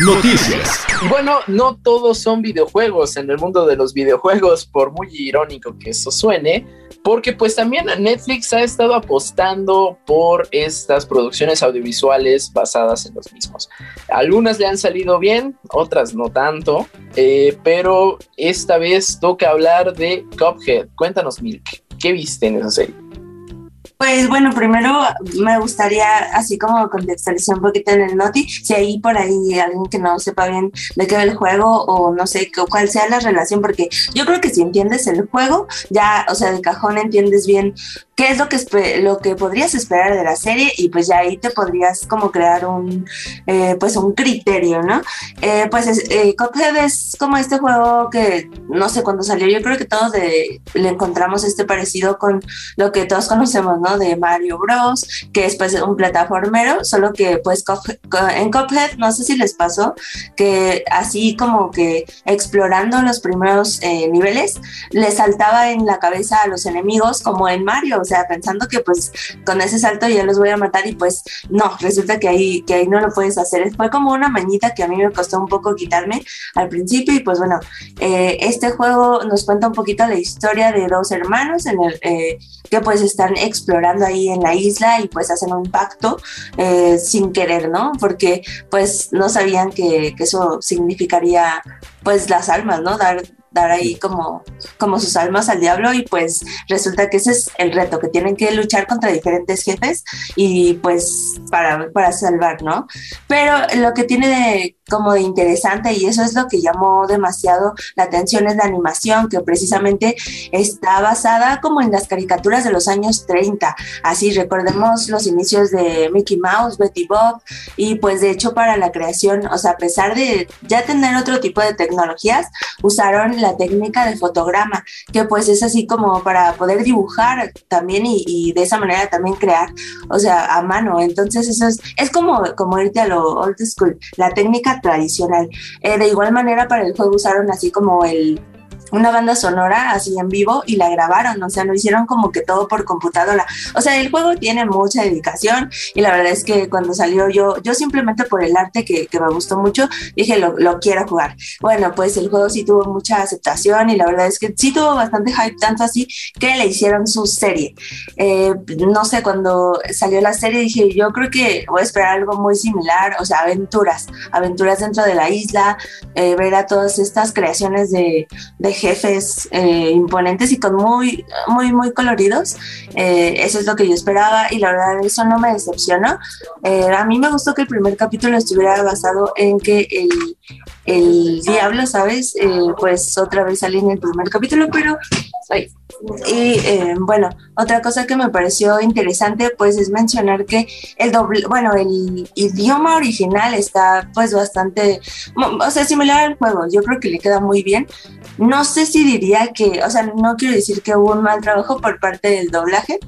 Noticias. Bueno, no todos son videojuegos en el mundo de los videojuegos, por muy irónico que eso suene, porque pues también Netflix ha estado apostando por estas producciones audiovisuales basadas en los mismos. Algunas le han salido bien, otras no tanto, eh, pero esta vez toca hablar de Cuphead. Cuéntanos, Milk, ¿qué viste en esa serie? Pues bueno, primero me gustaría así como contextualizar un poquito en el Noti, si hay por ahí alguien que no sepa bien de qué va el juego o no sé cuál sea la relación, porque yo creo que si entiendes el juego, ya, o sea, de cajón entiendes bien qué es lo que, lo que podrías esperar de la serie y pues ya ahí te podrías como crear un, eh, pues un criterio, ¿no? Eh, pues es, eh, Cuphead es como este juego que no sé cuándo salió, yo creo que todos le encontramos este parecido con lo que todos conocemos, ¿no? De Mario Bros, que es pues un plataformero, solo que pues en Cuphead, no sé si les pasó, que así como que explorando los primeros niveles, le saltaba en la cabeza a los enemigos como en Mario, sea, pensando que pues con ese salto ya los voy a matar y pues no, resulta que ahí, que ahí no lo puedes hacer. Fue como una mañita que a mí me costó un poco quitarme al principio y pues bueno, eh, este juego nos cuenta un poquito la historia de dos hermanos eh, que pues están explorando ahí en la isla y pues hacen un pacto eh, sin querer, ¿no? Porque pues no sabían que, que eso significaría pues las almas, ¿no? Dar, dar ahí como, como sus almas al diablo y pues resulta que ese es el reto, que tienen que luchar contra diferentes jefes y pues para, para salvar, ¿no? Pero lo que tiene de, como de interesante y eso es lo que llamó demasiado la atención es la animación que precisamente está basada como en las caricaturas de los años 30 así recordemos los inicios de Mickey Mouse, Betty Bob y pues de hecho para la creación o sea a pesar de ya tener otro tipo de tecnologías usaron la técnica de fotograma que pues es así como para poder dibujar también y, de esa manera también crear o sea a mano. Entonces eso es, es como, como irte a lo old school la técnica tradicional. Eh, de igual manera para el juego usaron así como el una banda sonora así en vivo y la grabaron, o sea, lo hicieron como que todo por computadora. O sea, el juego tiene mucha dedicación y la verdad es que cuando salió yo, yo simplemente por el arte que, me gustó mucho, dije, lo, quiero jugar. Bueno, pues el juego sí tuvo mucha aceptación y la verdad es que sí tuvo bastante hype, tanto así que le hicieron su serie. Eh, no sé, cuando salió la serie dije, yo creo que voy a esperar algo muy similar, o sea, aventuras, aventuras dentro de la isla, eh, ver a todas estas creaciones de jefes eh, imponentes y con muy, muy, muy coloridos. Eh, eso es lo que yo esperaba y la verdad eso no me decepcionó. Eh, a mí me gustó que el primer capítulo estuviera basado en que el, el diablo, ¿sabes? pues otra vez salí en el primer capítulo, pero... Y bueno, otra cosa que me pareció interesante pues es mencionar que el doble, bueno, el idioma original está pues bastante, o sea, similar al juego, yo creo que le queda muy bien. No sé si diría que, o sea, no quiero decir que hubo un mal trabajo por parte del doblaje,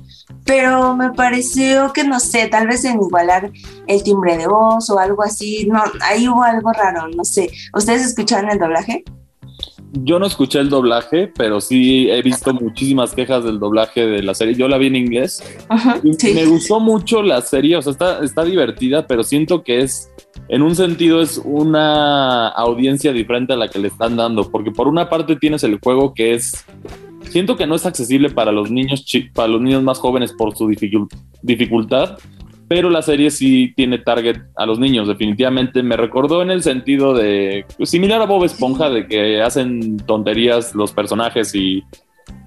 pero me pareció que, no sé, tal vez en igualar el timbre de voz o algo así, no, ahí hubo algo raro, no sé. ¿Ustedes escucharon el doblaje? Yo no escuché el doblaje, pero sí he visto muchísimas quejas del doblaje de la serie. Yo la vi en inglés. Me gustó mucho la serie, o sea, está, está divertida, pero siento que es en un sentido es una audiencia diferente a la que le están dando, porque por una parte tienes el juego que es, siento que no es accesible para los niños, para los niños más jóvenes por su dificultad, pero la serie sí tiene target a los niños, definitivamente. Me recordó en el sentido de, similar a Bob Esponja, de que hacen tonterías los personajes y,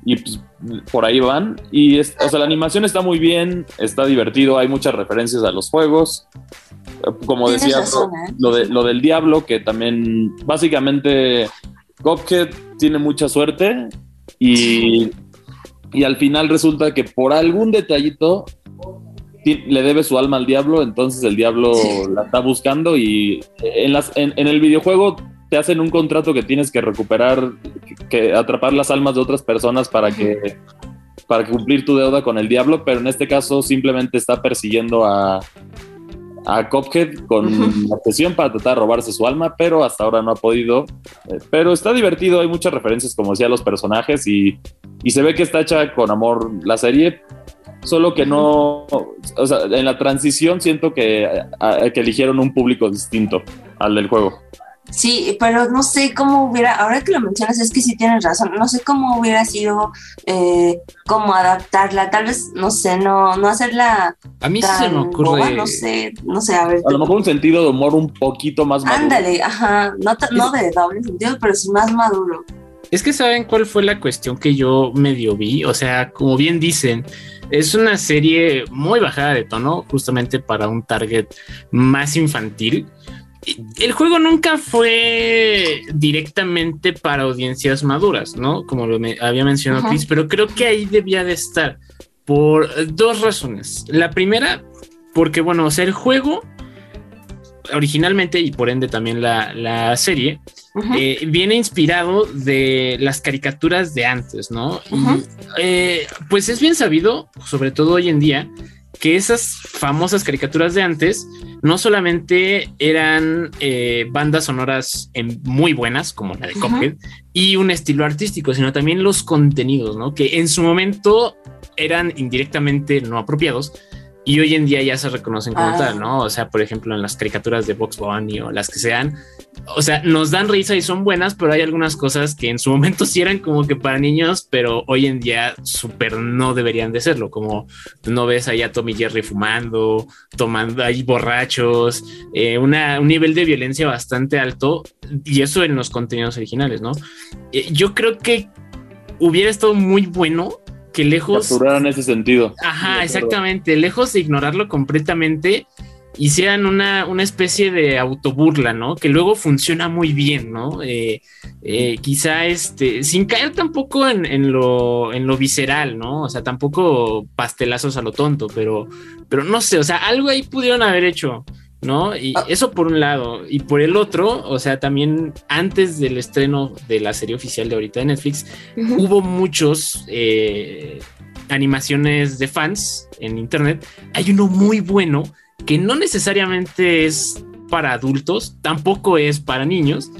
y pues, por ahí van. Y o sea, la animación está muy bien, está divertido, hay muchas referencias a los juegos como decía, ¿eh? lo, de, lo del diablo, que también básicamente Cuphead tiene mucha suerte y, y al final resulta que por algún detallito le debe su alma al diablo, entonces el diablo la está buscando y en, las, en, el videojuego te hacen un contrato que tienes que recuperar, que, atrapar las almas de otras personas para que para cumplir tu deuda con el diablo, pero en este caso simplemente está persiguiendo a, a Cophead con obsesión para tratar de robarse su alma, pero hasta ahora no ha podido. Eh, pero está divertido, hay muchas referencias, como decía, a los personajes y, y, se ve que está hecha con amor la serie. solo que no, o sea, en la transición siento que, que eligieron un público distinto al del juego. Sí, pero no sé cómo hubiera, ahora que lo mencionas, es que sí tienes razón, no sé cómo hubiera sido eh, cómo adaptarla, tal vez, no sé, no, no hacerla. A mí se me ocurre. no sé, no sé, a ver. A lo mejor un sentido de humor un poquito más maduro. Ándale, ajá, no, no de doble sentido, pero sí más maduro. Es que saben cuál fue la cuestión que yo medio vi, o sea, como bien dicen, es una serie muy bajada de tono, justamente para un target más infantil el juego nunca fue directamente para audiencias maduras, ¿no? Como lo había mencionado Chris, pero creo que ahí debía de estar por dos razones. La primera, porque bueno, o sea, el juego originalmente y por ende también la, serie eh, viene inspirado de las caricaturas de antes, ¿no? Eh, pues es bien sabido, sobre todo hoy en día, que esas famosas caricaturas de antes no solamente eran eh, bandas sonoras muy buenas, como la de Cuphead, y un estilo artístico, sino también los contenidos, ¿no? Que en su momento eran indirectamente no apropiados, y hoy en día ya se reconocen como tal, ¿no? O sea, por ejemplo, en las caricaturas de Box Bunny o las que sean, o sea, nos dan risa y son buenas, pero hay algunas cosas que en su momento sí eran como que para niños, pero hoy en día súper no deberían de serlo, como no ves allá a Tommy Jerry fumando, tomando ahí borrachos, eh, una, un nivel de violencia bastante alto y eso en los contenidos originales, ¿no? Eh, yo creo que hubiera estado muy bueno que lejos. en ese sentido. Ajá, exactamente. Lejos de ignorarlo completamente, hicieran una, una especie de autoburla, ¿no? Que luego funciona muy bien, ¿no? Eh, eh, quizá este, sin caer tampoco en, lo, en lo visceral, ¿no? O sea, tampoco pastelazos a lo tonto, pero, pero no sé, o sea, algo ahí pudieron haber hecho. ¿No? Y ah. eso por un lado. Y por el otro, o sea, también antes del estreno de la serie oficial de ahorita de Netflix, hubo muchos eh, animaciones de fans en internet. Hay uno muy bueno que no necesariamente es para adultos, tampoco es para niños,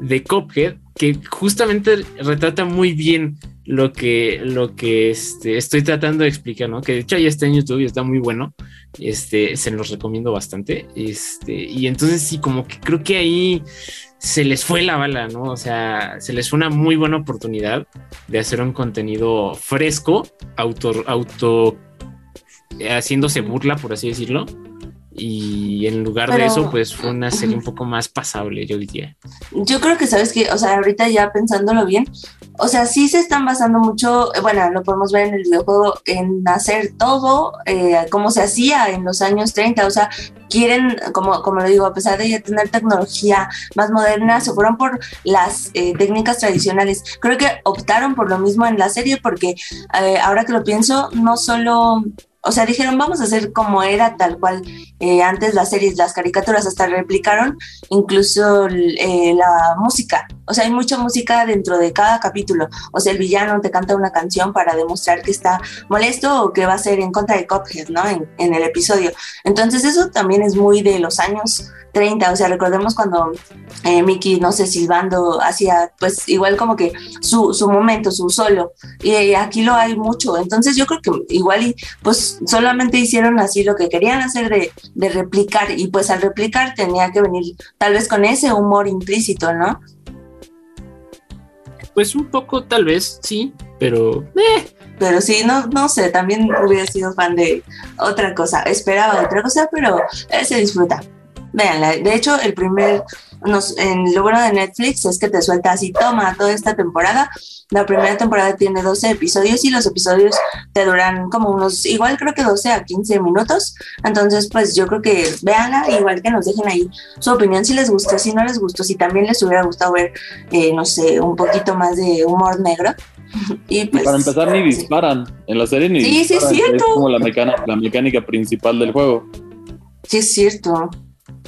de Cophead, que justamente retrata muy bien lo que, lo que este, estoy tratando de explicar, ¿no? Que de hecho ya está en YouTube y está muy bueno. Este, se los recomiendo bastante. Este, y entonces sí, como que creo que ahí se les fue la bala, ¿no? O sea, se les fue una muy buena oportunidad de hacer un contenido fresco, auto, auto haciéndose burla, por así decirlo. Y en lugar de eso, pues fue una serie un poco más pasable, yo diría. Yo creo que, sabes que, o sea, ahorita ya pensándolo bien, o sea, sí se están basando mucho, eh, bueno, lo podemos ver en el videojuego, en hacer todo eh, como se hacía en los años 30, o sea, quieren, como, como lo digo, a pesar de ya tener tecnología más moderna, se fueron por las eh, técnicas tradicionales. Creo que optaron por lo mismo en la serie porque ahora que lo pienso, no solo o sea, dijeron, vamos a hacer como era tal cual eh, antes las series, las caricaturas hasta replicaron incluso eh, la música. O sea, hay mucha música dentro de cada capítulo. O sea, el villano te canta una canción para demostrar que está molesto o que va a ser en contra de Cuphead, ¿no? En, en el episodio. Entonces eso también es muy de los años 30, o sea, recordemos cuando eh, Mickey, no sé, silbando, hacía pues igual como que su, su momento, su solo, y aquí lo hay mucho, entonces yo creo que igual y pues solamente hicieron así lo que querían hacer de, de replicar, y pues al replicar tenía que venir tal vez con ese humor implícito, ¿no? Pues un poco, tal vez, sí, pero... Eh. Pero sí, no, no sé, también hubiera sido fan de otra cosa, esperaba otra cosa, pero se disfruta. Veanla, de hecho, el primer, nos, en lo bueno de Netflix es que te suelta así, toma toda esta temporada. La primera temporada tiene 12 episodios y los episodios te duran como unos, igual creo que 12 a 15 minutos. Entonces, pues yo creo que véanla, igual que nos dejen ahí su opinión si les gustó, si no les gustó, si también les hubiera gustado ver, eh, no sé, un poquito más de humor negro. Y, pues, para empezar, ni disparan en la serie, ni sí, Sí, es cierto. Es como la, mecánica, la mecánica principal del juego. Sí, es cierto.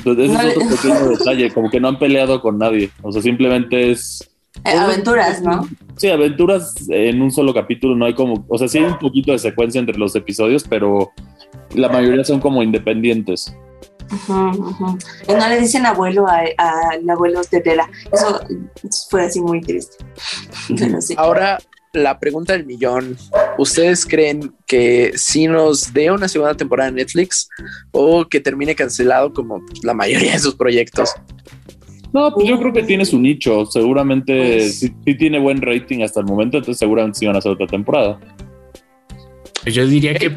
Entonces, ese es otro pequeño detalle, como que no han peleado con nadie. O sea, simplemente es. Eh, aventuras, ¿no? Sí, aventuras en un solo capítulo. No hay como. O sea, sí hay un poquito de secuencia entre los episodios, pero la mayoría son como independientes. Y no le dicen abuelo al abuelo de Tela. Eso fue así muy triste. Ahora, la pregunta del millón. ¿Ustedes creen que si nos dé una segunda temporada en Netflix o que termine cancelado como la mayoría de sus proyectos? No, pues yo creo que tiene su nicho. Seguramente pues sí, tiene buen rating hasta el momento, entonces seguramente sí van a hacer otra temporada. Yo diría que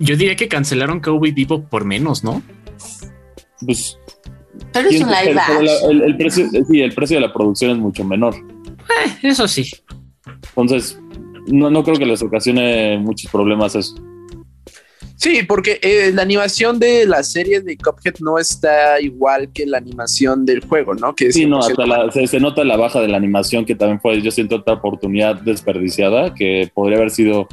yo diría que cancelaron Cowboy Vivo por menos, ¿no? Pues pero es un live el, el, precio, sí, el precio de la producción es mucho menor. Eh, eso sí. Entonces, no, no creo que les ocasione muchos problemas eso. Sí, porque eh, la animación de la serie de Cuphead no está igual que la animación del juego, ¿no? Que sí, no, hasta se, nota la baja de la animación que también fue, yo siento otra oportunidad desperdiciada que podría haber sido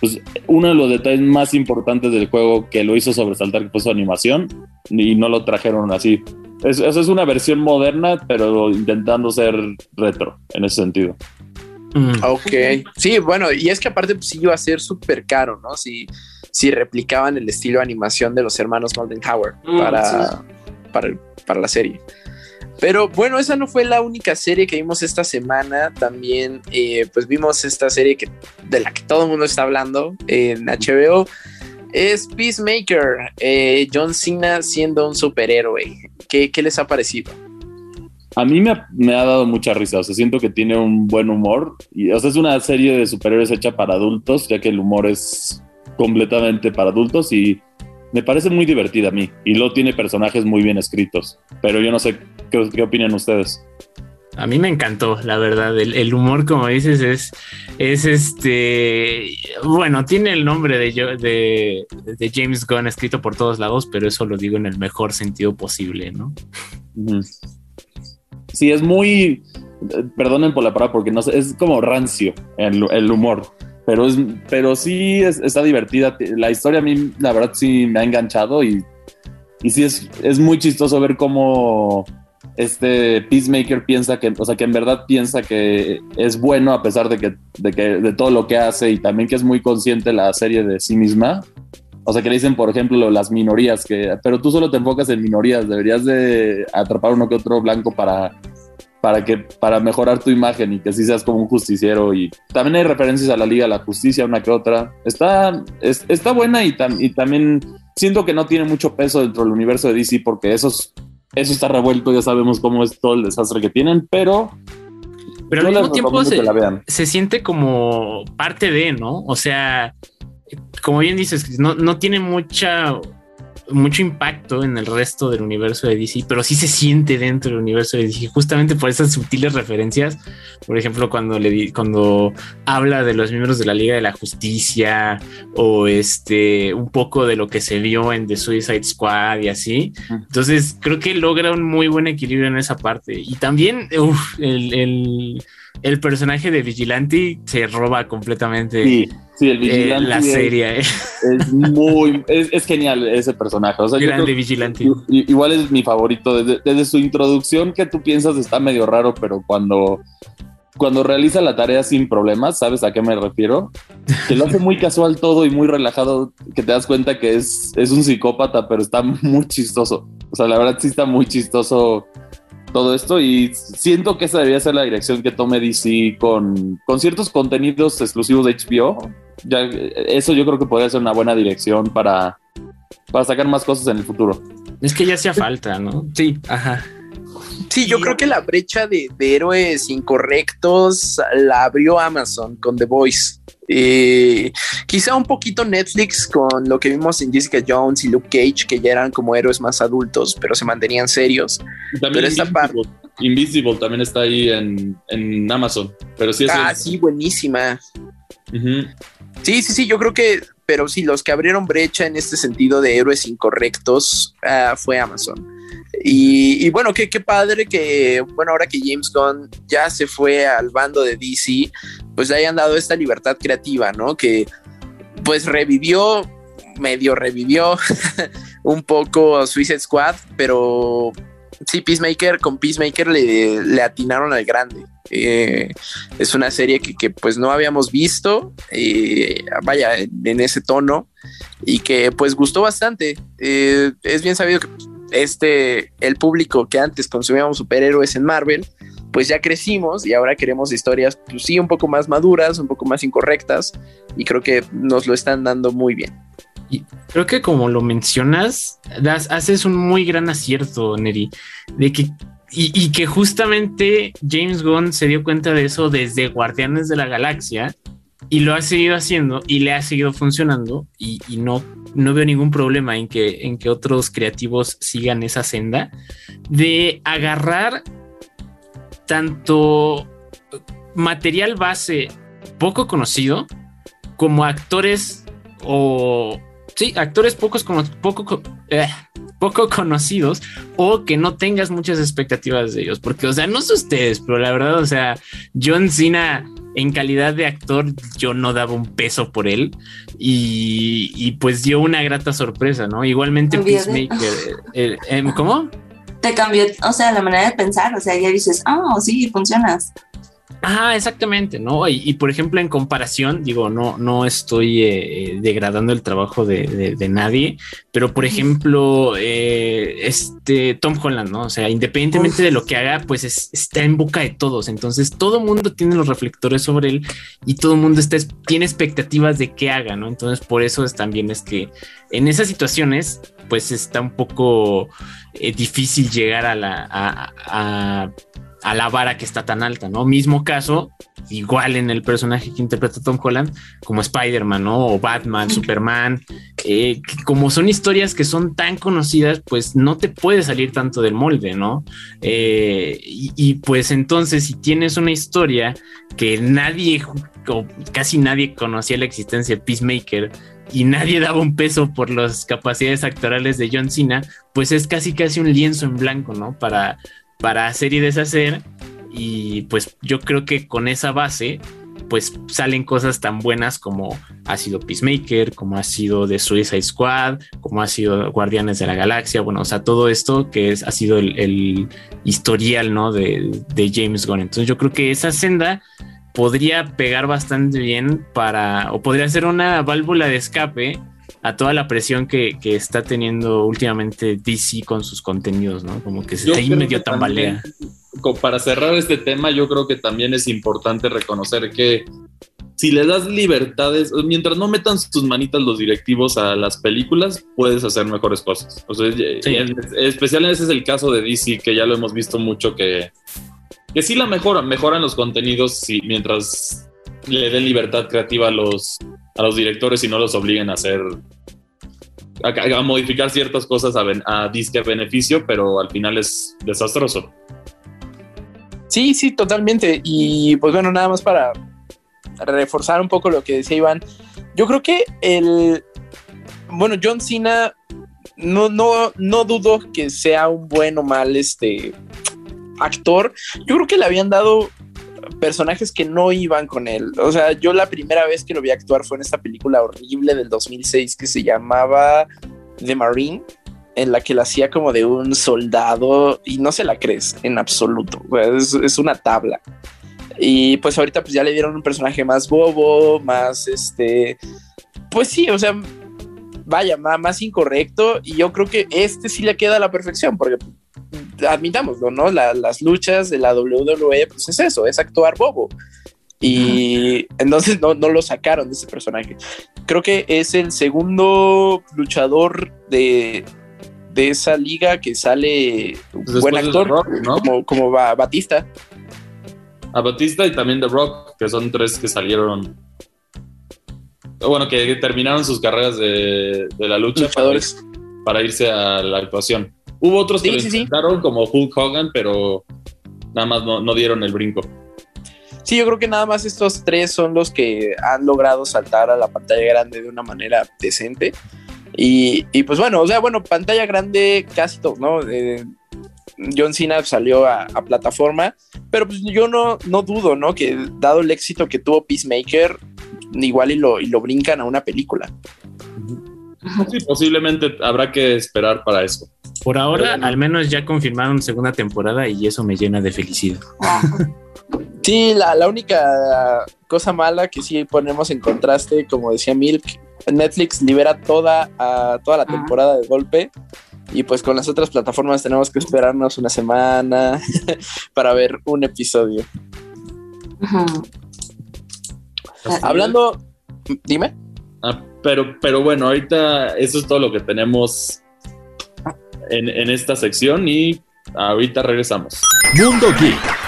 pues, uno de los detalles más importantes del juego que lo hizo sobresaltar que fue su animación y no lo trajeron así. Eso es, es una versión moderna, pero intentando ser retro en ese sentido. Mm. Ok, sí, bueno, y es que aparte pues, sí iba a ser súper caro, ¿no? Si, si replicaban el estilo de animación de los hermanos Moldenhauer mm, para, para, para la serie. Pero bueno, esa no fue la única serie que vimos esta semana. También, eh, pues vimos esta serie que, de la que todo el mundo está hablando en HBO. Es Peacemaker, eh, John Cena siendo un superhéroe. ¿Qué, ¿Qué, les ha parecido? A mí me ha, me ha, dado mucha risa, o sea, siento que tiene un buen humor. Y, o sea, es una serie de superhéroes hecha para adultos, ya que el humor es completamente para adultos y me parece muy divertida a mí. Y luego tiene personajes muy bien escritos, pero yo no sé qué, qué opinan ustedes. A mí me encantó, la verdad. El, humor, como dices, es, es este. Bueno, tiene el nombre de, de, de, James Gunn escrito por todos lados, pero eso lo digo en el mejor sentido posible, ¿no? Sí, es muy. Perdonen por la palabra, porque no sé, es como rancio el, el humor. Pero, es, pero sí está divertida. La historia a mí, la verdad, sí me ha enganchado y, y sí es, es muy chistoso ver cómo este Peacemaker piensa que, o sea, que en verdad piensa que es bueno a pesar de que, de que, de todo lo que hace y también que es muy consciente la serie de sí misma. O sea, que le dicen, por ejemplo, las minorías, que, pero tú solo te enfocas en minorías, deberías de atrapar uno que otro blanco para, para, que, para mejorar tu imagen y que así seas como un justiciero. Y también hay referencias a la Liga de la Justicia, una que otra. Está, está buena y, y también siento que no tiene mucho peso dentro del universo de DC porque esos eso está revuelto, ya sabemos cómo es todo el desastre que tienen, pero... Pero al mismo tiempo se, se, siente como parte de, ¿no? O sea, como bien dices, no, no tiene mucha mucho impacto en el resto del universo de DC, pero sí se siente dentro del universo de DC, justamente por esas sutiles referencias. Por ejemplo, cuando le cuando habla de los miembros de la Liga de la Justicia o este un poco de lo que se vio en The Suicide Squad y así. Entonces, creo que logra un muy buen equilibrio en esa parte. Y también el, el, personaje de Vigilante se roba completamente. Sí Sí, el vigilante. Eh, la serie. Es, muy. es, genial ese personaje. O sea, Grande vigilante. Igual es mi favorito. Desde, su introducción, que tú piensas está medio raro, pero cuando. Cuando realiza la tarea sin problemas, ¿sabes a qué me refiero? Que lo hace muy casual todo y muy relajado, que te das cuenta que es, es un psicópata, pero está muy chistoso. O sea, la verdad sí está muy chistoso todo esto y siento que esa debería ser la dirección que tome DC con, con ciertos contenidos exclusivos de HBO. Ya, eso yo creo que podría ser una buena dirección para, para sacar más cosas en el futuro. Es que ya hacía falta, ¿no? Sí, ajá. Sí, yo creo que la brecha de, héroes incorrectos la abrió Amazon con The Voice. Eh, quizá un poquito Netflix con lo que vimos en Jessica Jones y Luke Cage, que ya eran como héroes más adultos, pero se mantenían serios. también pero esta parte. Invisible también está ahí en, Amazon. Pero sí Ah, sí, buenísima. Sí, sí, sí, yo creo que, pero sí, los que abrieron brecha en este sentido de héroes incorrectos ah, fue Amazon. Y, bueno, qué, padre que, bueno, ahora que James Gunn ya se fue al bando de DC, pues le hayan dado esta libertad creativa, ¿no? Que pues revivió, medio revivió un poco Suicide Squad, pero sí, Peacemaker, con Peacemaker le, atinaron al grande. Eh, es una serie que, pues no habíamos visto, eh, vaya, en ese tono, y que pues gustó bastante. Eh, es bien sabido que este, el público que antes consumíamos superhéroes en Marvel, pues ya crecimos y ahora queremos historias, pues sí, un poco más maduras, un poco más incorrectas y creo que nos lo están dando muy bien. Y creo que como lo mencionas, haces un muy gran acierto, Neri, de que y, y, que justamente James Gunn se dio cuenta de eso desde Guardianes de la Galaxia y lo ha seguido haciendo y le ha seguido funcionando y, y, no, no veo ningún problema en que, en que otros creativos sigan esa senda de agarrar tanto material base poco conocido como actores o sí, actores pocos como poco eh, poco conocidos o que no tengas muchas expectativas de ellos, porque o sea, no sé ustedes, pero la verdad, o sea, John Cena en calidad de actor yo no daba un peso por él y, y pues dio una grata sorpresa, ¿no? Igualmente Peacemaker, eh, eh, ¿cómo? Te cambió, o sea, la manera de pensar, o sea, ya dices, oh, sí, funcionas. Ah, exactamente, ¿no? Y, y, por ejemplo, en comparación, digo, no, no estoy eh, degradando el trabajo de, de, de, nadie, pero por ejemplo, eh, este Tom Holland, ¿no? O sea, independientemente Uf. de lo que haga, pues es, está en boca de todos. Entonces, todo mundo tiene los reflectores sobre él y todo el mundo está, tiene expectativas de qué haga, ¿no? Entonces, por eso es también es que en esas situaciones, pues está un poco eh, difícil llegar a la a, a, a, la vara que está tan alta, ¿no? Mismo caso, igual en el personaje que interpreta Tom Holland, como Spider-Man, ¿no? O Batman, Superman, eh, como son historias que son tan conocidas, pues no te puede salir tanto del molde, ¿no? Eh, y, y, pues entonces, si tienes una historia que nadie, o casi nadie conocía la existencia de Peacemaker, y nadie daba un peso por las capacidades actorales de John Cena, pues es casi casi un lienzo en blanco, ¿no? Para, para hacer y deshacer. Y pues yo creo que con esa base, pues salen cosas tan buenas como ha sido Peacemaker, como ha sido The Suicide Squad, como ha sido Guardianes de la Galaxia, bueno, o sea, todo esto que es, ha sido el, el historial, ¿no? De, de James Gunn. Entonces yo creo que esa senda podría pegar bastante bien para, o podría ser una válvula de escape a toda la presión que, que está teniendo últimamente DC con sus contenidos, ¿no? Como que se está ahí medio tambalea. También, para cerrar este tema, yo creo que también es importante reconocer que si le das libertades, mientras no metan sus manitas los directivos a las películas, puedes hacer mejores cosas. O sea, sí. en, especial ese es el caso de DC, que ya lo hemos visto mucho que que sí la mejoran, mejoran los contenidos sí, mientras le den libertad creativa a los, a los directores y no los obliguen a hacer, a, modificar ciertas cosas a, a disque beneficio, pero al final es desastroso. Sí, sí, totalmente. Y pues bueno, nada más para reforzar un poco lo que decía Iván, yo creo que el, bueno, John Cena, no, no, no dudo que sea un buen o mal este actor, yo creo que le habían dado personajes que no iban con él. O sea, yo la primera vez que lo vi actuar fue en esta película horrible del 2006 que se llamaba The Marine, en la que la hacía como de un soldado y no se la crees en absoluto. Es, es una tabla. Y pues ahorita pues ya le dieron un personaje más bobo, más este, pues sí, o sea, vaya, más incorrecto. Y yo creo que este sí le queda a la perfección, porque admitámoslo, ¿no? La, las luchas de la WWE, pues es eso, es actuar bobo. Y entonces no, no, lo sacaron de ese personaje. Creo que es el segundo luchador de, de esa liga que sale pues buen actor, Rock, ¿no? como, como Batista. A Batista y también The Rock, que son tres que salieron. Bueno, que terminaron sus carreras de, de la lucha para, para irse a la actuación. Hubo otros sí, que sí, lo intentaron, sí. como Hulk Hogan, pero nada más no, no, dieron el brinco. Sí, yo creo que nada más estos tres son los que han logrado saltar a la pantalla grande de una manera decente. Y, y pues bueno, o sea, bueno, pantalla grande casi todo, ¿no? Eh, John Cena salió a, a, plataforma, pero pues yo no, no dudo, ¿no? Que dado el éxito que tuvo Peacemaker, igual y lo, y lo brincan a una película. Sí, posiblemente habrá que esperar para eso. Por ahora, al menos ya confirmaron segunda temporada y eso me llena de felicidad. Sí, la, la, única cosa mala que sí ponemos en contraste, como decía Milk, Netflix libera toda, uh, toda la temporada de golpe Y pues con las otras plataformas tenemos que esperarnos una semana para ver un episodio. Hablando, dime. Ah, pero, pero bueno, ahorita eso es todo lo que tenemos en, en esta sección y ahorita regresamos. Mundo Geek.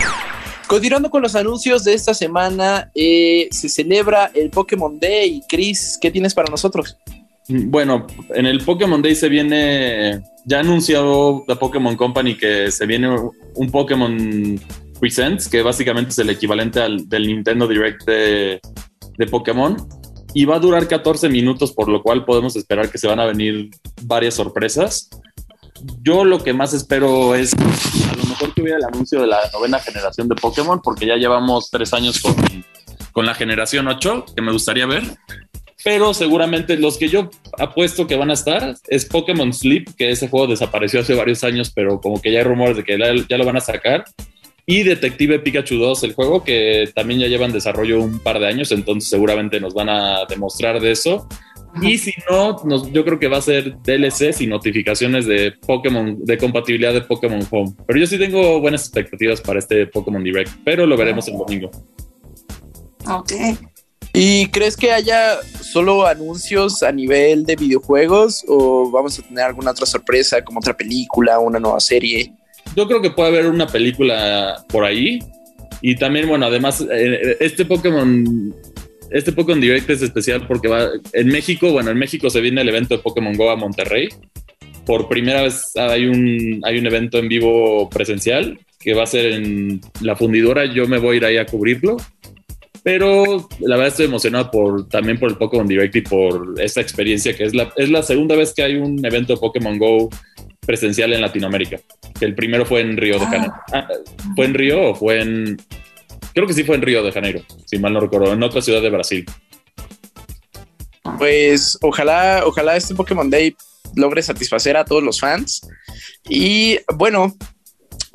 Continuando con los anuncios de esta semana, eh, se celebra el Pokémon Day. Chris, ¿qué tienes para nosotros? Bueno, en el Pokémon Day se viene, ya anunció la Pokémon Company que se viene un Pokémon Presents, que básicamente es el equivalente al del Nintendo Direct de, de Pokémon. Y va a durar 14 minutos, por lo cual podemos esperar que se van a venir varias sorpresas. Yo lo que más espero es a lo mejor que hubiera el anuncio de la novena generación de Pokémon, porque ya llevamos tres años con, con la generación 8, que me gustaría ver pero seguramente los que yo apuesto que van a estar es Pokémon Sleep, que ese juego desapareció hace varios años, pero como que ya hay rumores de que ya lo van a sacar. Y Detective Pikachu 2, el juego que también ya lleva en desarrollo un par de años, entonces seguramente nos van a demostrar de eso. Y si no, yo creo que va a ser DLCs y notificaciones de Pokémon, de compatibilidad de Pokémon Home. Pero yo sí tengo buenas expectativas para este Pokémon Direct, pero lo veremos el domingo. Ok. ¿Y crees que haya solo anuncios a nivel de videojuegos o vamos a tener alguna otra sorpresa como otra película, una nueva serie? Yo creo que puede haber una película por ahí y también, bueno, además eh, este Pokémon este Pokémon Direct es especial porque va en México, bueno, en México se viene el evento de Pokémon Go a Monterrey. Por primera vez hay un, hay un evento en vivo presencial que va a ser en la fundidora. Yo me voy a ir ahí a cubrirlo pero la verdad estoy emocionado por, también por el Pokémon Direct y por esta experiencia que es la, es la segunda vez que hay un evento de Pokémon Go presencial en Latinoamérica. El primero fue en Río de ah. Janeiro. Ah, ¿Fue en Río o fue en...? Creo que sí fue en Río de Janeiro, si mal no recuerdo, en otra ciudad de Brasil. Pues ojalá, ojalá este Pokémon Day logre satisfacer a todos los fans. Y bueno,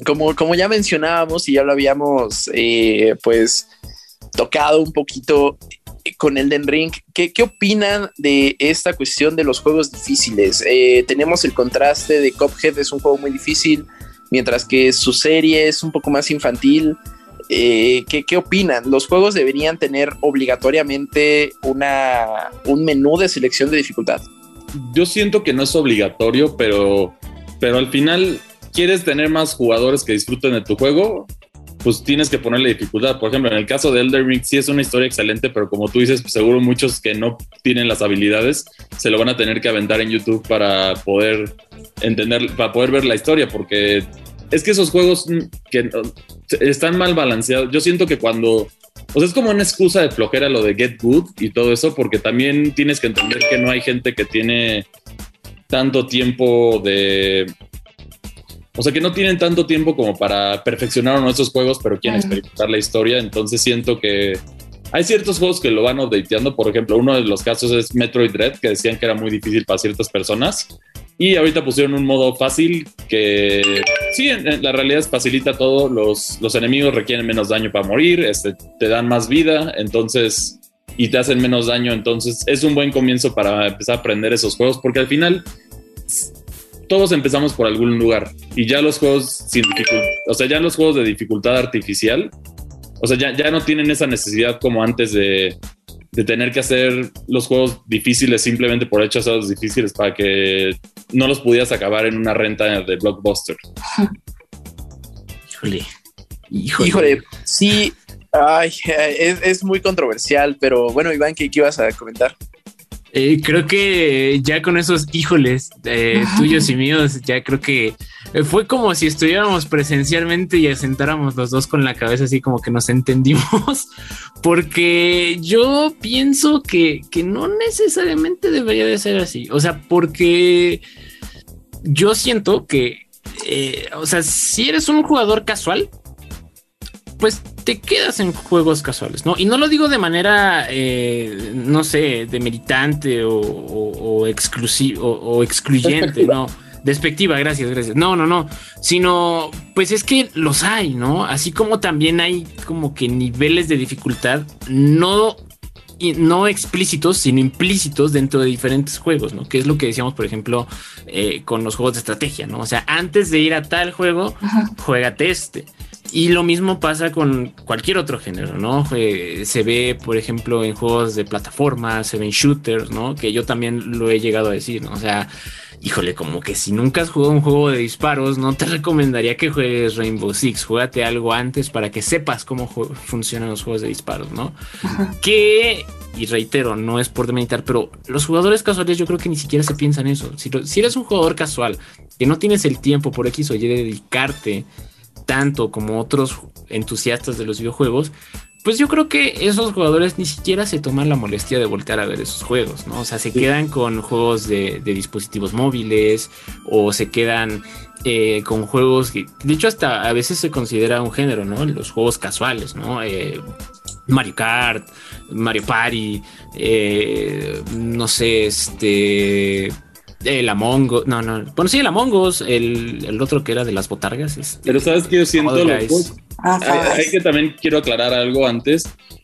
como, como ya mencionábamos y ya lo habíamos eh, pues tocado un poquito con Elden Ring. ¿Qué, qué opinan de esta cuestión de los juegos difíciles? Eh, tenemos el contraste de Cuphead, es un juego muy difícil, mientras que su serie es un poco más infantil. Eh, ¿qué, ¿qué, opinan? ¿Los juegos deberían tener obligatoriamente una, un menú de selección de dificultad? Yo siento que no es obligatorio, pero, pero al final quieres tener más jugadores que disfruten de tu juego, pues tienes que ponerle dificultad. Por ejemplo, en el caso de Elder Ring sí es una historia excelente, pero como tú dices, pues seguro muchos que no tienen las habilidades se lo van a tener que aventar en YouTube para poder entender, para poder ver la historia, porque es que esos juegos que están mal balanceados, yo siento que cuando, o sea, es como una excusa de flojera lo de Get Good y todo eso, porque también tienes que entender que no hay gente que tiene tanto tiempo de o sea que no tienen tanto tiempo como para perfeccionar uno de esos juegos, pero quieren experimentar la historia. Entonces siento que hay ciertos juegos que lo van updateando. Por ejemplo, uno de los casos es Metroid Dread, que decían que era muy difícil para ciertas personas. Y ahorita pusieron un modo fácil que sí, la realidad facilita todo. Los, los enemigos requieren menos daño para morir, este, te dan más vida, entonces, y te hacen menos daño. Entonces, es un buen comienzo para empezar a aprender esos juegos, porque al final todos empezamos por algún lugar y ya los juegos sin dificultad, o sea, ya los juegos de dificultad artificial, o sea, ya, ya no tienen esa necesidad como antes de, de tener que hacer los juegos difíciles simplemente por hechos difíciles para que no los pudieras acabar en una renta de blockbuster. Híjole. Híjole. Híjole, sí. Ay, es, es, muy controversial, pero bueno, Iván, ¿qué, qué ibas a comentar? Eh, creo que ya con esos híjoles eh, tuyos y míos, ya creo que eh, fue como si estuviéramos presencialmente y asentáramos los dos con la cabeza así como que nos entendimos, porque yo pienso que, que no necesariamente debería de ser así, o sea, porque yo siento que, o sea, si eres un jugador casual, pues te quedas en juegos casuales, ¿no? Y no lo digo de manera, eh, no sé, demeritante o, o, exclusivo o, excluyente, ¿no? Despectiva, gracias, gracias. No, no, no. Sino, pues es que los hay, ¿no? Así como también hay como que niveles de dificultad, no no explícitos, sino implícitos dentro de diferentes juegos, ¿no? Que es lo que decíamos, por ejemplo, eh, con los juegos de estrategia, ¿no? O sea, antes de ir a tal juego, juégate este. Y lo mismo pasa con cualquier otro género, ¿no? se ve, por ejemplo, en juegos de plataforma, se ven shooters, ¿no? Que yo también lo he llegado a decir, ¿no? O sea, híjole, como que si nunca has jugado un juego de disparos, no te recomendaría que juegues Rainbow Six. Juégate algo antes para que sepas cómo funcionan los juegos de disparos, ¿no? Que, y reitero, no es por demeritar, pero los jugadores casuales yo creo que ni siquiera se piensan eso. Si, si eres un jugador casual que no tienes el tiempo por X o Y de dedicarte tanto como otros entusiastas de los videojuegos, pues yo creo que esos jugadores ni siquiera se toman la molestia de voltear a ver esos juegos, ¿no? O sea, se quedan con juegos de, dispositivos móviles o se quedan eh, con juegos que, de hecho, hasta a veces se considera un género, ¿no? Los juegos casuales, ¿no? Eh, Mario Kart, Mario Party, eh, no sé, este el Among Us, no, no. Bueno, sí, el Among Us, el, el otro que era de las botargas. Este, Pero sabes que yo siento los ah, hay, que también quiero aclarar algo antes.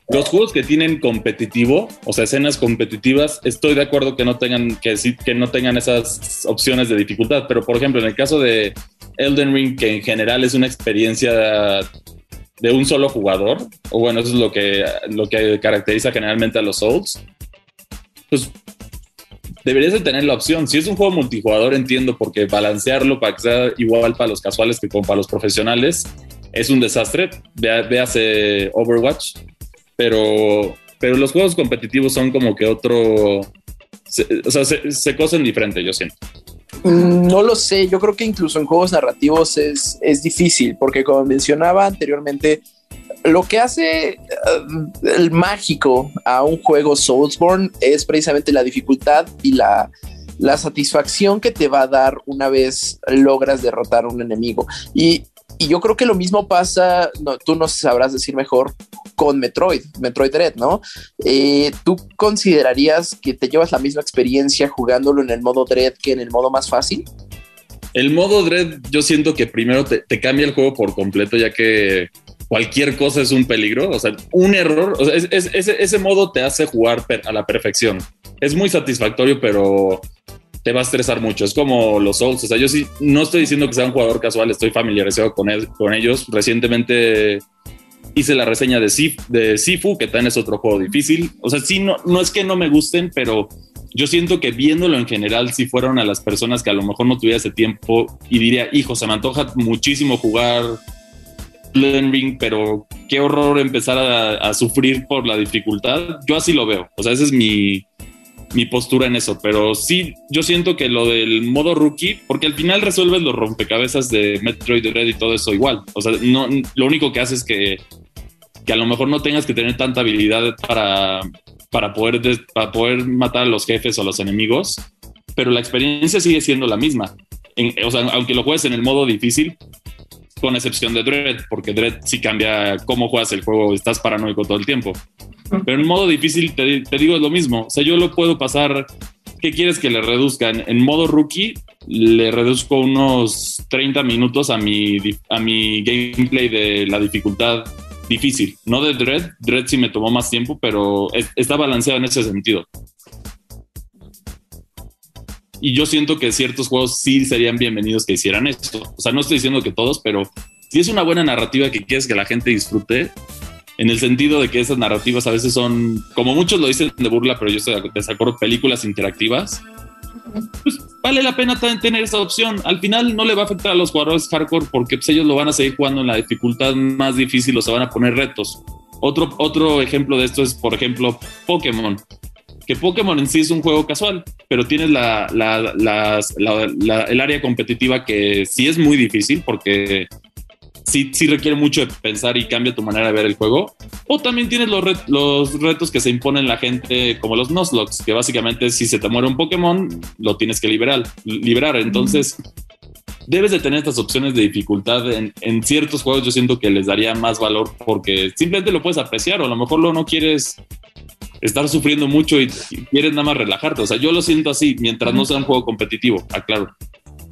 Los juegos que tienen competitivo, o sea, escenas competitivas, estoy de acuerdo que no tengan que, que no tengan esas opciones de dificultad. Pero por ejemplo, en el caso de Elden Ring, que en general es una experiencia de un solo jugador, o bueno, eso es lo que, lo que caracteriza generalmente a los Souls, pues deberías de tener la opción. Si es un juego multijugador, entiendo, porque balancearlo para que sea igual para los casuales que para los profesionales es un desastre. véase Overwatch, pero, pero los juegos competitivos son como que otro... o sea, se, se cosen diferente, yo siento. Mm, no lo sé, yo creo que incluso en juegos narrativos es, es difícil, porque como mencionaba anteriormente, lo que hace eh, el mágico a un juego Soulsborne es precisamente la dificultad y la, satisfacción que te va a dar una vez logras derrotar a un enemigo. Y, yo creo que lo mismo pasa, tú nos sabrás decir mejor, con Metroid, Metroid Dread, ¿no? Eh, ¿Tú considerarías que te llevas la misma experiencia jugándolo en el modo Dread que en el modo más fácil? El modo Dread, yo siento que primero te, te cambia el juego por completo, ya que cualquier cosa es un peligro. O sea, un error, o sea, ese, modo te hace jugar a la perfección. Es muy satisfactorio, pero te va a estresar mucho. Es como los Souls. O sea, yo sí no estoy diciendo que sea un jugador casual, estoy familiarizado con, ellos. Recientemente hice la reseña de Sifu, que también es otro juego difícil. O sea, sí, no, no es que no me gusten, pero yo siento que viéndolo en general, si fueron a las personas que a lo mejor no tuviera ese tiempo y diría, hijo, se me antoja muchísimo jugar Ring, pero qué horror empezar a, sufrir por la dificultad. Yo así lo veo. O sea, esa es mi, mi postura en eso. Pero sí, yo siento que lo del modo rookie, porque al final resuelves los rompecabezas de Metroid Red y todo eso igual. O sea, no, lo único que hace es que, que a lo mejor no tengas que tener tanta habilidad para, para, poder para poder matar a los jefes o a los enemigos, pero la experiencia sigue siendo la misma. o sea, aunque lo juegues en el modo difícil, con excepción de Dread, porque Dread sí cambia cómo juegas el juego, estás paranoico todo el tiempo. Pero en modo difícil te, digo es lo mismo, o sea, yo lo puedo pasar, ¿qué quieres que le reduzcan? En modo rookie le reduzco unos 30 minutos a mi, a mi gameplay de la dificultad difícil, no de Dread, Dread sí me tomó más tiempo, pero está balanceado en ese sentido. Y yo siento que ciertos juegos sí serían bienvenidos que hicieran esto. O sea, no estoy diciendo que todos, pero si es una buena narrativa que quieres que la gente disfrute, en el sentido de que esas narrativas a veces son, como muchos lo dicen de burla, pero yo estoy de desacuerdo, películas interactivas, pues vale la pena tener esa opción. Al final no le va a afectar a los jugadores hardcore porque pues, ellos lo van a seguir jugando en la dificultad más difícil o se van a poner retos. Otro, otro ejemplo de esto es, por ejemplo, Pokémon que Pokémon en sí es un juego casual, pero tienes la, el área competitiva que sí es muy difícil porque sí, requiere mucho pensar y cambia tu manera de ver el juego. O también tienes los, los retos que se imponen la gente, como los Nuzlocke, que básicamente si se te muere un Pokémon, lo tienes que liberar. liberar. Entonces, debes de tener estas opciones de dificultad. En, en, ciertos juegos yo siento que les daría más valor porque simplemente lo puedes apreciar o a lo mejor lo no quieres estar sufriendo mucho y, quieres nada más relajarte. O sea, yo lo siento así, mientras no sea un juego competitivo, aclaro.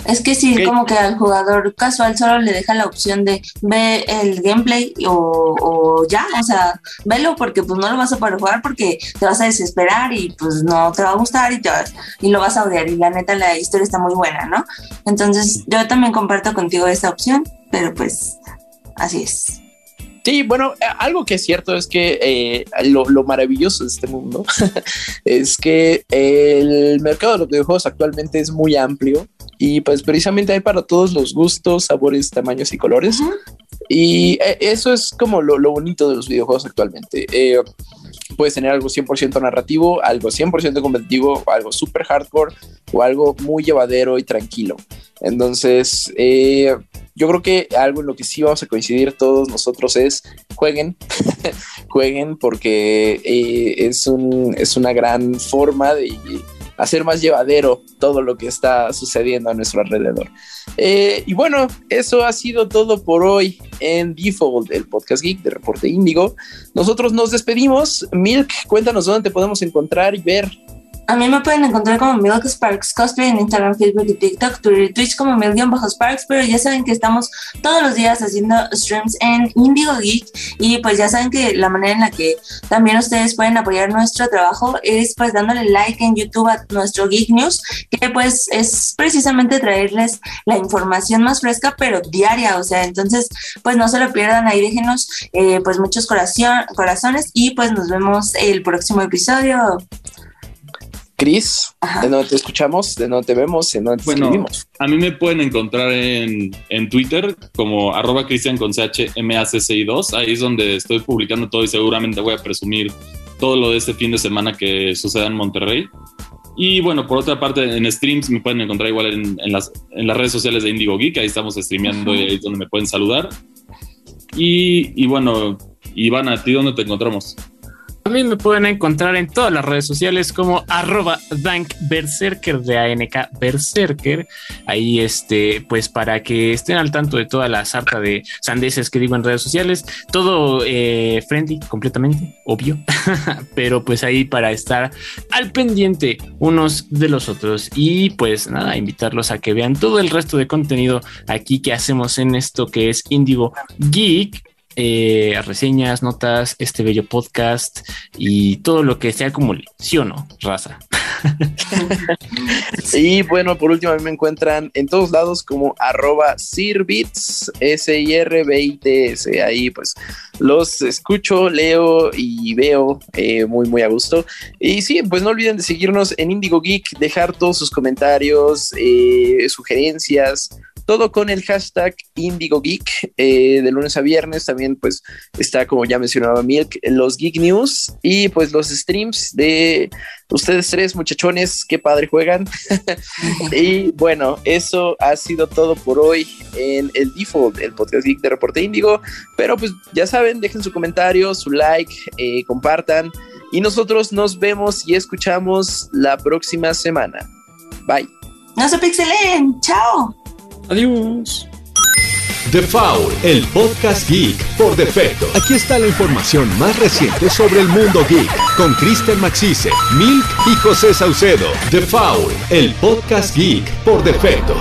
Es que sí, como que al jugador casual solo le deja la opción de ve el gameplay o, o ya, o sea, velo porque pues no lo vas a poder jugar porque te vas a desesperar y pues no te va a gustar y, te vas- y lo vas a odiar y la neta la historia está muy buena, ¿no? Entonces yo también comparto contigo esta opción, pero pues así es. Sí, bueno, eh, algo que es cierto es que eh, lo, lo maravilloso de este mundo es que el mercado de los videojuegos actualmente es muy amplio y pues precisamente hay para todos los gustos, sabores, tamaños y colores. Y eh, eso es como lo, lo bonito de los videojuegos actualmente. Eh, puedes tener algo 100% narrativo, algo 100% competitivo, algo super hardcore o algo muy llevadero y tranquilo. Entonces, eh, yo creo que algo en lo que sí vamos a coincidir todos nosotros es jueguen, jueguen porque eh, es, un, es una gran forma de hacer más llevadero todo lo que está sucediendo a nuestro alrededor. Eh, y bueno, eso ha sido todo por hoy en Default, el podcast geek de Reporte Índigo. Nosotros nos despedimos. Milk, cuéntanos dónde te podemos encontrar y ver. A mí me pueden encontrar como Milk Sparks Cosplay en Instagram, Facebook y TikTok, Twitter y Twitch como Mil-Sparks, pero ya saben que estamos todos los días haciendo streams en Indigo Geek y pues ya saben que la manera en la que también ustedes pueden apoyar nuestro trabajo es pues dándole like en YouTube a nuestro Geek News, que pues es precisamente traerles la información más fresca pero diaria, o sea, entonces pues no se lo pierdan ahí, déjenos eh, pues muchos corazones y pues nos vemos el próximo episodio. Chris, Ajá. de dónde te escuchamos, de dónde te vemos, de dónde te Bueno, escribimos. a mí me pueden encontrar en, en Twitter como arroba cristian con CHMACCI2. Ahí es donde estoy publicando todo y seguramente voy a presumir todo lo de este fin de semana que suceda en Monterrey. Y bueno, por otra parte, en streams me pueden encontrar igual en, en las, en las redes sociales de Indigo Geek. Ahí estamos streameando y ahí es donde me pueden saludar. Y, y bueno, Iván, ¿a ti dónde te encontramos? Mí me pueden encontrar en todas las redes sociales como arroba Dank Berserker de ANK Berserker. Ahí, este, pues para que estén al tanto de toda la sarta de sandeces que digo en redes sociales. Todo eh, friendly, completamente, obvio. Pero pues ahí para estar al pendiente unos de los otros. Y pues nada, invitarlos a que vean todo el resto de contenido aquí que hacemos en esto que es Indigo Geek eh, reseñas, notas, este bello podcast y todo lo que se acumule. ¿Sí o no, raza? Y bueno, por último, a me encuentran en todos lados como arroba sirbits, S-I-R-B-I-T-S. Ahí pues los escucho, leo y veo eh, muy, muy a gusto. Y sí, pues no olviden de seguirnos en Indigo Geek, dejar todos sus comentarios, eh, sugerencias, todo con el hashtag Indigo Geek eh, de lunes a viernes. También pues está, como ya mencionaba Milk, los Geek News y pues los streams de ustedes tres muchachones, qué padre juegan. y bueno, eso ha sido todo por hoy en el Default, el podcast geek de Reporte Índigo. Pero pues ya saben, dejen su comentario, su like, eh, compartan. Y nosotros nos vemos y escuchamos la próxima semana. Bye. No se pixelen, chao. Adiós. The Foul, el podcast geek por defecto. Aquí está la información más reciente sobre el mundo geek con Kristen Maxise, Milk y José Saucedo. The Foul, el podcast geek por defecto.